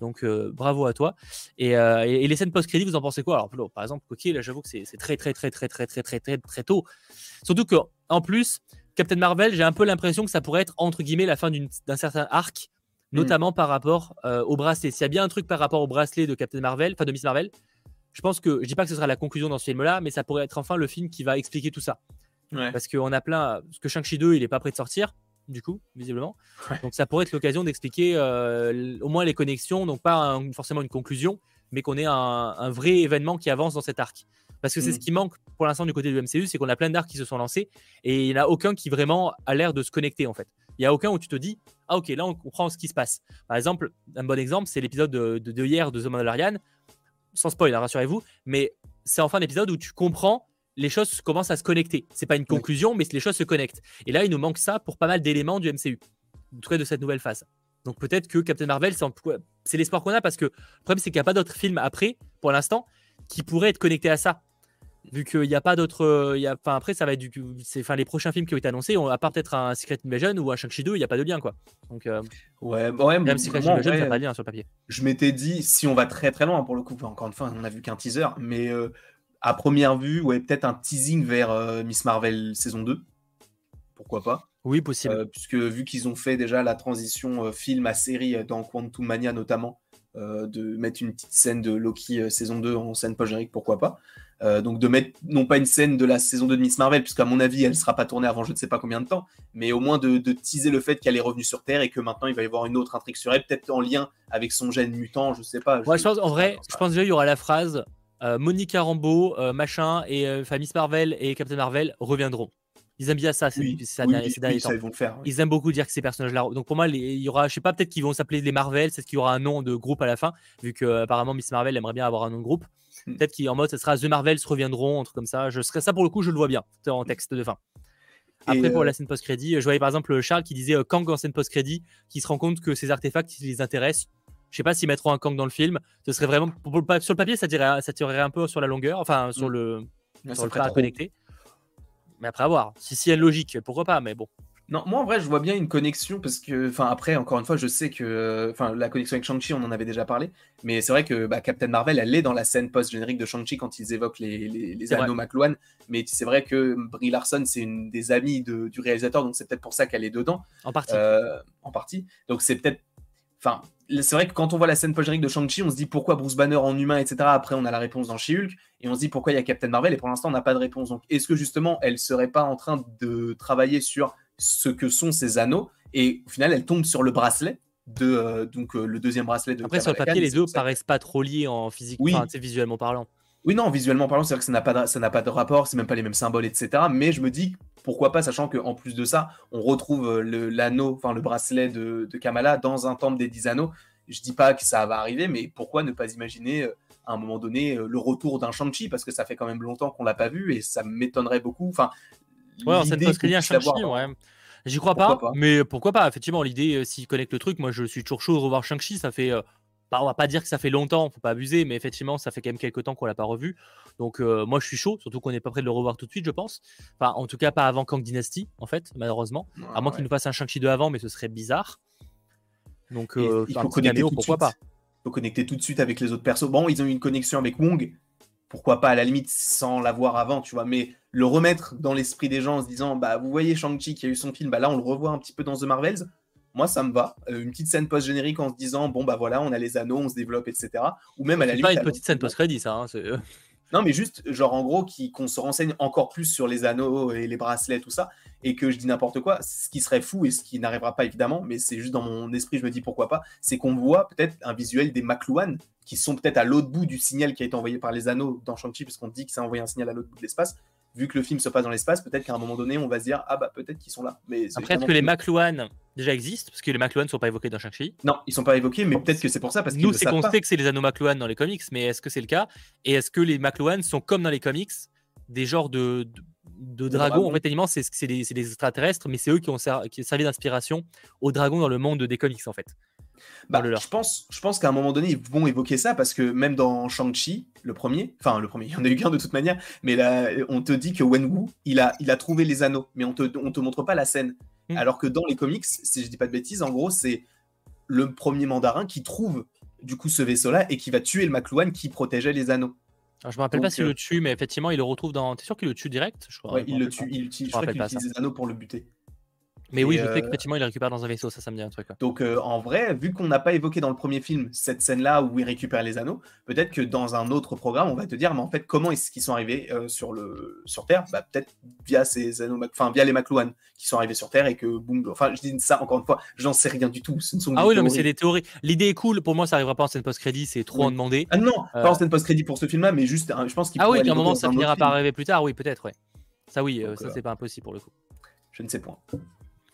Donc euh, bravo à toi. Euh, et, les scènes post-crédit, vous en pensez quoi? Alors par exemple, ok, là j'avoue que c'est très très très très très très très très très tôt. Surtout que en plus, Captain Marvel, j'ai un peu l'impression que ça pourrait être entre guillemets la fin d'un certain arc, mm. notamment par rapport euh, au bracelet. S'il y a bien un truc par rapport au bracelet de Captain Marvel, enfin de Miss Marvel, je pense que je dis pas que ce sera la conclusion dans ce film-là, mais ça pourrait être enfin le film qui va expliquer tout ça. Parce qu'on a plein, parce que Shang-Chi 2, il est pas prêt de sortir du coup, visiblement. Donc ça pourrait être l'occasion d'expliquer euh, au moins les connexions, donc pas forcément une conclusion, mais qu'on ait un, vrai événement qui avance dans cet arc. Parce que c'est ce mm. qui manque pour l'instant du côté du MCU, c'est qu'on a plein d'arcs qui se sont lancés et il n'y en a aucun qui vraiment a l'air de se connecter en fait. Il n'y a aucun où tu te dis, ah ok, là on comprend ce qui se passe. Par exemple, un bon exemple, c'est l'épisode de, de, hier de The Mandalorian, sans spoil, hein, rassurez-vous, mais c'est enfin l'épisode où tu comprends les choses commencent à se connecter. C'est pas une conclusion, mais les choses se connectent. Et là, il nous manque ça pour pas mal d'éléments du MCU, en tout cas de cette nouvelle phase. Donc peut-être que Captain Marvel, c'est l'espoir qu'on a parce que le problème, c'est qu'il n'y a pas d'autres films après, pour l'instant, qui pourraient être connectés à ça. Vu qu'il n'y a pas d'autres. Enfin, après, ça va être du. Enfin, les prochains films qui ont été annoncés, à part peut-être un Secret Invasion ou un Shang-Chi 2, il n'y a pas de lien, quoi. Donc, euh, ouais, ouais, même Secret Invasion, il n'y a pas de lien sur le papier. Je m'étais dit, si on va très très loin, pour le coup, encore une fois, on a vu qu'un teaser, mais euh, à première vue, ouais, peut-être un teasing vers euh, Miss Marvel saison 2. Pourquoi pas Oui, possible. Euh, puisque vu qu'ils ont fait déjà la transition euh, film à série dans Quantum Mania notamment, de mettre une petite scène de Loki saison 2 en scène post-générique, pourquoi pas donc de mettre non pas une scène de la saison 2 de Miss Marvel, puisqu'à mon avis elle ne sera pas tournée avant je ne sais pas combien de temps, mais au moins de, teaser le fait qu'elle est revenue sur Terre et que maintenant il va y avoir une autre intrigue sur elle, peut-être en lien avec son gène mutant, je sais pas. Je, pense en vrai, je pense déjà il y aura la phrase euh, Monica Rambeau, euh, machin, et euh, Miss Marvel et Captain Marvel reviendront. Ils aiment bien ça, c'est ça, ils vont faire. Ils aiment beaucoup dire que ces personnages-là. Donc pour moi, il y aura, je sais pas, peut-être qu'ils vont s'appeler les Marvel, c'est ce qu'il y aura un nom de groupe à la fin, vu que apparemment Miss Marvel aimerait bien avoir un nom de groupe. Hmm. Peut-être qu'en mode, ça sera The Marvels reviendront, un truc comme ça. Je serais ça pour le coup, je le vois bien en texte de fin. Après, pour la scène post-crédit, je voyais par exemple Charles qui disait Kang en scène post-crédit, qui se rend compte que ces artefacts, ils les intéressent. Je sais pas s'ils mettront un Kang dans le film. Ce serait vraiment sur le papier, ça tirerait, ça tirerait un peu sur la longueur, enfin sur mm. le, sur le à connecter. Mais après, à voir. Si c'est une logique, pourquoi pas Mais bon. Non, moi en vrai, je vois bien une connexion parce que, enfin, après, encore une fois, je sais que, enfin, la connexion avec Shang-Chi, on en avait déjà parlé, mais c'est vrai que bah, Captain Marvel, elle est dans la scène post-générique de Shang-Chi quand ils évoquent les, les, les anneaux McLuhan, mais c'est vrai que Brie Larson, c'est une des amies de, du réalisateur, donc c'est peut-être pour ça qu'elle est dedans. En partie. Euh, en partie. Donc c'est peut-être enfin, c'est vrai que quand on voit la scène post de Shang-Chi, on se dit pourquoi Bruce Banner en humain, etc. Après, on a la réponse dans She-Hulk, et on se dit pourquoi il y a Captain Marvel, et pour l'instant, on n'a pas de réponse. Donc, est-ce que justement, elle serait pas en train de travailler sur ce que sont ces anneaux, et au final, elle tombe sur le bracelet de euh, donc euh, le deuxième bracelet de Après, sur le papier, les deux paraissent pas trop liés en physique, oui. visuellement parlant. Oui, non, visuellement parlant, c'est vrai que ça n'a pas, de, ça n'a pas de rapport, c'est même pas les mêmes symboles, etc. Mais je me dis, pourquoi pas, sachant qu'en plus de ça, on retrouve euh, l'anneau, enfin le bracelet de, Kamala dans un temple des 10 anneaux. Je dis pas que ça va arriver, mais pourquoi ne pas imaginer euh, à un moment donné euh, le retour d'un Shang-Chi? Parce que ça fait quand même longtemps qu'on l'a pas vu et ça m'étonnerait beaucoup. Enfin, ouais, en cette post un Shang-Chi, ouais. J'y crois pas, mais pourquoi pas Effectivement, l'idée, s'il connecte le truc, moi je suis toujours chaud de revoir Shang-Chi. Ça fait bah, on va pas dire que ça fait longtemps, faut pas abuser, mais effectivement, ça fait quand même quelques temps qu'on l'a pas revu. Donc, euh, moi, je suis chaud, surtout qu'on n'est pas prêt de le revoir tout de suite, je pense. Enfin, en tout cas, pas avant Kang Dynasty, en fait, malheureusement. à moins qu'il nous fasse un Shang-Chi de avant, mais ce serait bizarre. Donc, euh, il faut connecter pourquoi pas Il faut connecter tout de suite avec les autres persos. Bon, ils ont eu une connexion avec Wong, pourquoi pas à la limite sans l'avoir avant, tu vois, mais le remettre dans l'esprit des gens en se disant, bah, vous voyez Shang-Chi qui a eu son film, bah là, on le revoit un petit peu dans The Marvels moi ça me va. Euh, une petite scène post-générique en se disant bon bah voilà, on a les anneaux, on se développe, etc. Ou même à la limite. Pas une petite scène post-crédit, ça. Hein, euh. [laughs] non, mais juste genre en gros qu'on se renseigne encore plus sur les anneaux et les bracelets, tout ça, et que je dis n'importe quoi. Ce qui serait fou et ce qui n'arrivera pas évidemment, mais c'est juste dans mon esprit, je me dis pourquoi pas, c'est qu'on voit peut-être un visuel des McLuhan qui sont peut-être à l'autre bout du signal qui a été envoyé par les anneaux dans Shang-Chi, parce qu'on dit que ça a envoyé un signal à l'autre bout de l'espace vu que le film se passe dans l'espace, peut-être qu'à un moment donné, on va se dire ah bah peut-être qu'ils sont là. Mais après, est-ce que les McLuhan déjà existent? Parce que les McLuhan ne sont pas évoqués dans Shang-Chi. Non, ils sont pas évoqués, mais peut-être que c'est pour ça parce nous c'est qu'on sait que c'est les anneaux McLuhan dans les comics, mais est-ce que c'est le cas? Et est-ce que les McLuhan sont comme dans les comics des genres de, de, dragons? En fait, animalement, c'est des, des, extraterrestres, mais c'est eux qui ont servi d'inspiration aux dragons dans le monde des comics, en fait. Bah, je pense, je pense qu'à un moment donné, ils vont évoquer ça parce que même dans Shang-Chi, le premier, enfin le premier, [laughs] il y en a eu qu'un de toute manière, mais là, on te dit que Wenwu, il a, il a trouvé les anneaux, mais on te, on te montre pas la scène. Hmm. Alors que dans les comics, si je dis pas de bêtises, en gros, c'est le premier mandarin qui trouve du coup ce vaisseau-là et qui va tuer le McLuhan qui protégeait les anneaux. Alors, je me rappelle pas s'il le euh, tue, mais effectivement, il le retrouve dans. T'es sûr qu'il le tue direct je crois, il le tue. Il utilise, je, crois qu'il utilise les anneaux pour le buter. Mais oui, je sais euh, qu'effectivement, il récupère dans un vaisseau, ça, ça me dit un truc. Donc, euh, en vrai, vu qu'on n'a pas évoqué dans le premier film cette scène-là où il récupère les anneaux, peut-être que dans un autre programme, on va te dire, mais en fait, comment est-ce qu'ils sont arrivés euh, sur, le... sur Terre? Bah, Peut-être via ces anneaux, enfin, via les McLuhan qui sont arrivés sur Terre et que, boum, enfin, je dis ça encore une fois, j'en sais rien du tout. Ce ne sont ah oui, non, mais c'est des théories. L'idée est cool, pour moi, ça arrivera pas en scène post-crédit, c'est trop en demander. Ah non, pas en scène post-crédit pour ce film-là, mais juste, je pense qu'il Ah oui, qu'à un moment, ça finira par arriver plus tard, oui, peut-être, ouais. Ça, oui, ça, c'est pas impossible pour le coup. Je ne sais point.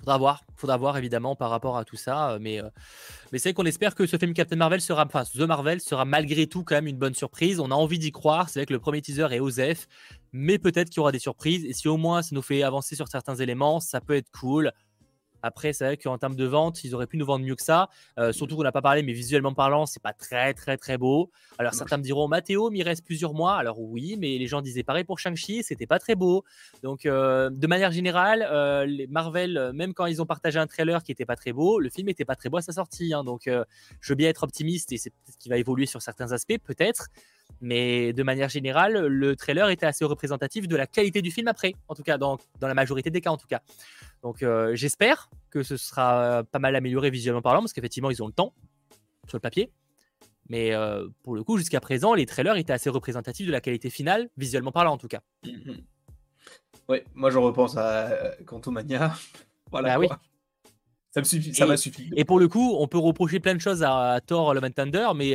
Faudra voir, faudra voir évidemment par rapport à tout ça, euh, mais, euh, mais c'est qu'on espère que ce film Captain Marvel sera, enfin The Marvel sera malgré tout quand même une bonne surprise. On a envie d'y croire, c'est vrai que le premier teaser est Osef, mais peut-être qu'il y aura des surprises et si au moins ça nous fait avancer sur certains éléments, ça peut être cool. Après, c'est vrai qu'en termes de vente, ils auraient pu nous vendre mieux que ça. Euh, surtout qu'on n'a pas parlé, mais visuellement parlant, c'est pas très, très, très beau. Alors, certains me diront, Mathéo, il reste plusieurs mois. Alors, oui, mais les gens disaient pareil pour Shang-Chi, c'était pas très beau. Donc, euh, de manière générale, euh, les Marvel, même quand ils ont partagé un trailer qui était pas très beau, le film était pas très beau à sa sortie. Hein. donc, je veux bien être optimiste et c'est peut-être qu'il va évoluer sur certains aspects, peut-être. Mais de manière générale, le trailer était assez représentatif de la qualité du film après, en tout cas, dans, dans la majorité des cas, en tout cas. Donc euh, j'espère que ce sera pas mal amélioré visuellement parlant, parce qu'effectivement, ils ont le temps sur le papier. Mais euh, pour le coup, jusqu'à présent, les trailers étaient assez représentatifs de la qualité finale, visuellement parlant en tout cas. [clears throat] Oui, moi je repense à euh, Quantumania. [laughs] voilà. Bah oui. Ça me suffit, ça m'a suffi. Et pour le coup, on peut reprocher plein de choses à, Thor Love and Thunder, mais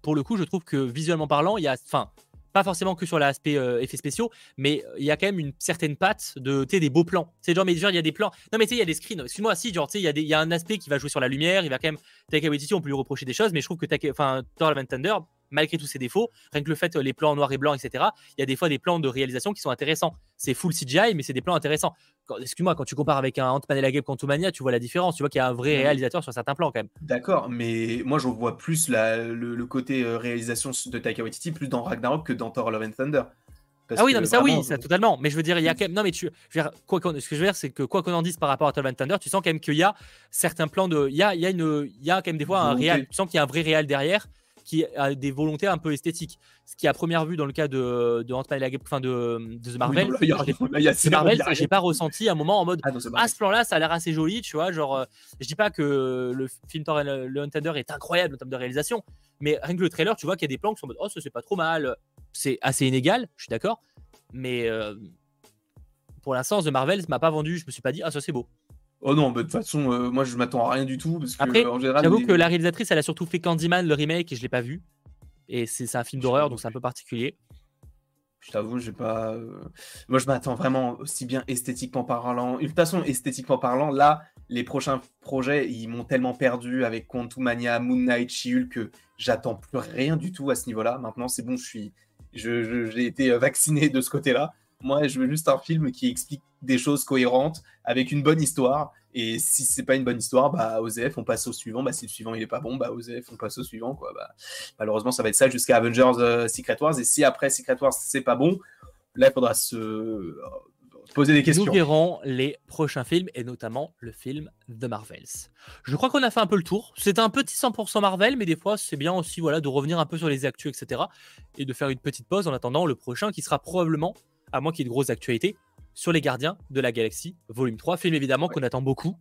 pour le coup, je trouve que visuellement parlant, il y a, enfin, pas forcément que sur l'aspect euh, effets spéciaux, mais il y a quand même une certaine patte de, des beaux plans. C'est genre, mais genre, il y a des plans. Non, mais tu sais, il y a des screens. Excuse-moi, si, genre, tu sais, il y, y a un aspect qui va jouer sur la lumière. Il va quand même. Taika Waititi, on peut lui reprocher des choses, mais je trouve que enfin, Thor Thunder, malgré tous ses défauts, rien que le fait, euh, les plans en noir et blanc, etc., il y a des fois des plans de réalisation qui sont intéressants. C'est full CGI, mais c'est des plans intéressants. Excuse-moi, quand tu compares avec un Ant-Man et la Game Quantumania, tu vois la différence. Tu vois qu'il y a un vrai réalisateur sur certains plans quand même. D'accord, mais moi je vois plus le, côté euh, réalisation de Taika Waititi plus dans Ragnarok que dans Thor Love and Thunder. ah oui, non, mais ça oui, ça totalement. Mais je veux dire, il y a quand même. Non, mais tu. quoi ce que je veux dire, c'est que quoi qu'on en dise par rapport à Thor and Thunder, tu sens quand même qu'il y a certains plans de. Il y a, il y a, une, il y a quand même des fois un réel. Tu sens qu'il y a un vrai réel derrière qui a des volontés un peu esthétiques. Ce qui, à première vue, dans le cas de, de Ant-Man et la enfin de, de The Marvel, Oui, là, y a- The j'ai pas ressenti un moment en mode Ah non, ah ce plan-là, ça a l'air assez joli, tu vois. Genre, euh, je dis pas que le film Thor et le, le Thunder est incroyable en termes de réalisation, mais rien que le trailer, tu vois qu'il y a des plans qui sont en mode oh ça c'est pas trop mal. C'est assez inégal, je suis d'accord, mais euh, pour l'instant The Marvel m'a pas vendu. Je me suis pas dit ah ça c'est beau. Oh non, bah, de toute façon, euh, moi je m'attends à rien du tout. Parce que, Après, en général, J'avoue que la réalisatrice, elle a surtout fait Candyman, le remake, et je l'ai pas vu. Et c'est un film Je d'horreur, donc c'est un peu particulier. Je t'avoue, j'ai pas. euh, Moi, je m'attends vraiment aussi bien esthétiquement parlant. De toute façon, esthétiquement parlant, là, les prochains projets, ils m'ont tellement perdu avec Quantumania, Moon Knight, She-Hulk que j'attends plus rien du tout à ce niveau-là. Maintenant, c'est bon, je suis, je, je- j'ai été vacciné de ce côté-là. Moi, je veux juste un film qui explique des choses cohérentes avec une bonne histoire. Et si c'est pas une bonne histoire, bah OZF, on passe au suivant. Bah si le suivant il est pas bon, bah OZF, on passe au suivant. Quoi. Bah, malheureusement, ça va être ça jusqu'à Avengers euh, Secret Wars. Et si après Secret Wars c'est pas bon, là il faudra se euh, poser des questions. Nous verrons les prochains films, et notamment le film The Marvels. Je crois qu'on a fait un peu le tour. C'était un petit 100% Marvel, mais des fois, c'est bien aussi voilà, de revenir un peu sur les actus, etc. Et de faire une petite pause en attendant le prochain qui sera probablement, à moins qu'il y ait de grosses actualités, sur les Gardiens de la Galaxie, volume 3. Film évidemment qu'on attend beaucoup.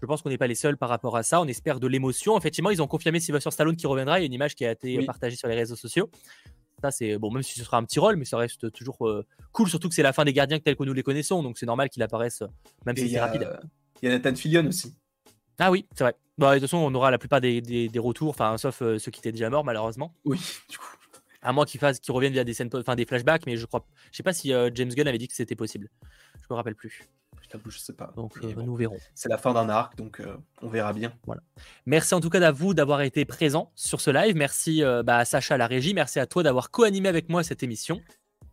Je pense qu'on n'est pas les seuls par rapport à ça. On espère de l'émotion. Effectivement, ils ont confirmé Sylvester Stallone qui reviendra. Il y a une image qui a été Oui. partagée sur les réseaux sociaux. Ça, c'est bon, même si ce sera un petit rôle, mais ça reste toujours euh, cool. Surtout que c'est la fin des Gardiens tels que nous les connaissons. Donc c'est normal qu'il apparaisse, euh, même Et si c'est rapide. il y a Nathan Fillion aussi. Ah oui, c'est vrai. Bah, de toute façon, on aura la plupart des, des- des retours, enfin, sauf euh, ceux qui étaient déjà morts, malheureusement. Oui, du coup. À moins qu'ils fassent, qu'ils reviennent via des scènes, enfin des flashbacks, mais je crois, je sais pas si euh, James Gunn avait dit que c'était possible. Je me rappelle plus. Je t'avoue, je sais pas. Donc euh, bon, nous verrons. C'est la fin d'un arc, donc euh, on verra bien. Merci en tout cas à vous d'avoir été présent sur ce live. Merci bah, à Sacha à la régie. Merci à toi d'avoir co-animé avec moi cette émission.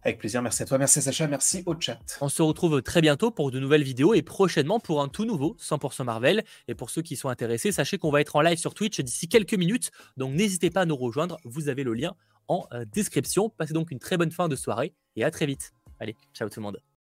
Avec plaisir, merci à toi, merci à Sacha, merci au chat. On se retrouve très bientôt pour de nouvelles vidéos et prochainement pour un tout nouveau 100% Marvel. Et pour ceux qui sont intéressés, sachez qu'on va être en live sur Twitch d'ici quelques minutes. Donc n'hésitez pas à nous rejoindre. Vous avez le lien en euh, description. Passez donc une très bonne fin de soirée et à très vite. Allez, ciao tout le monde.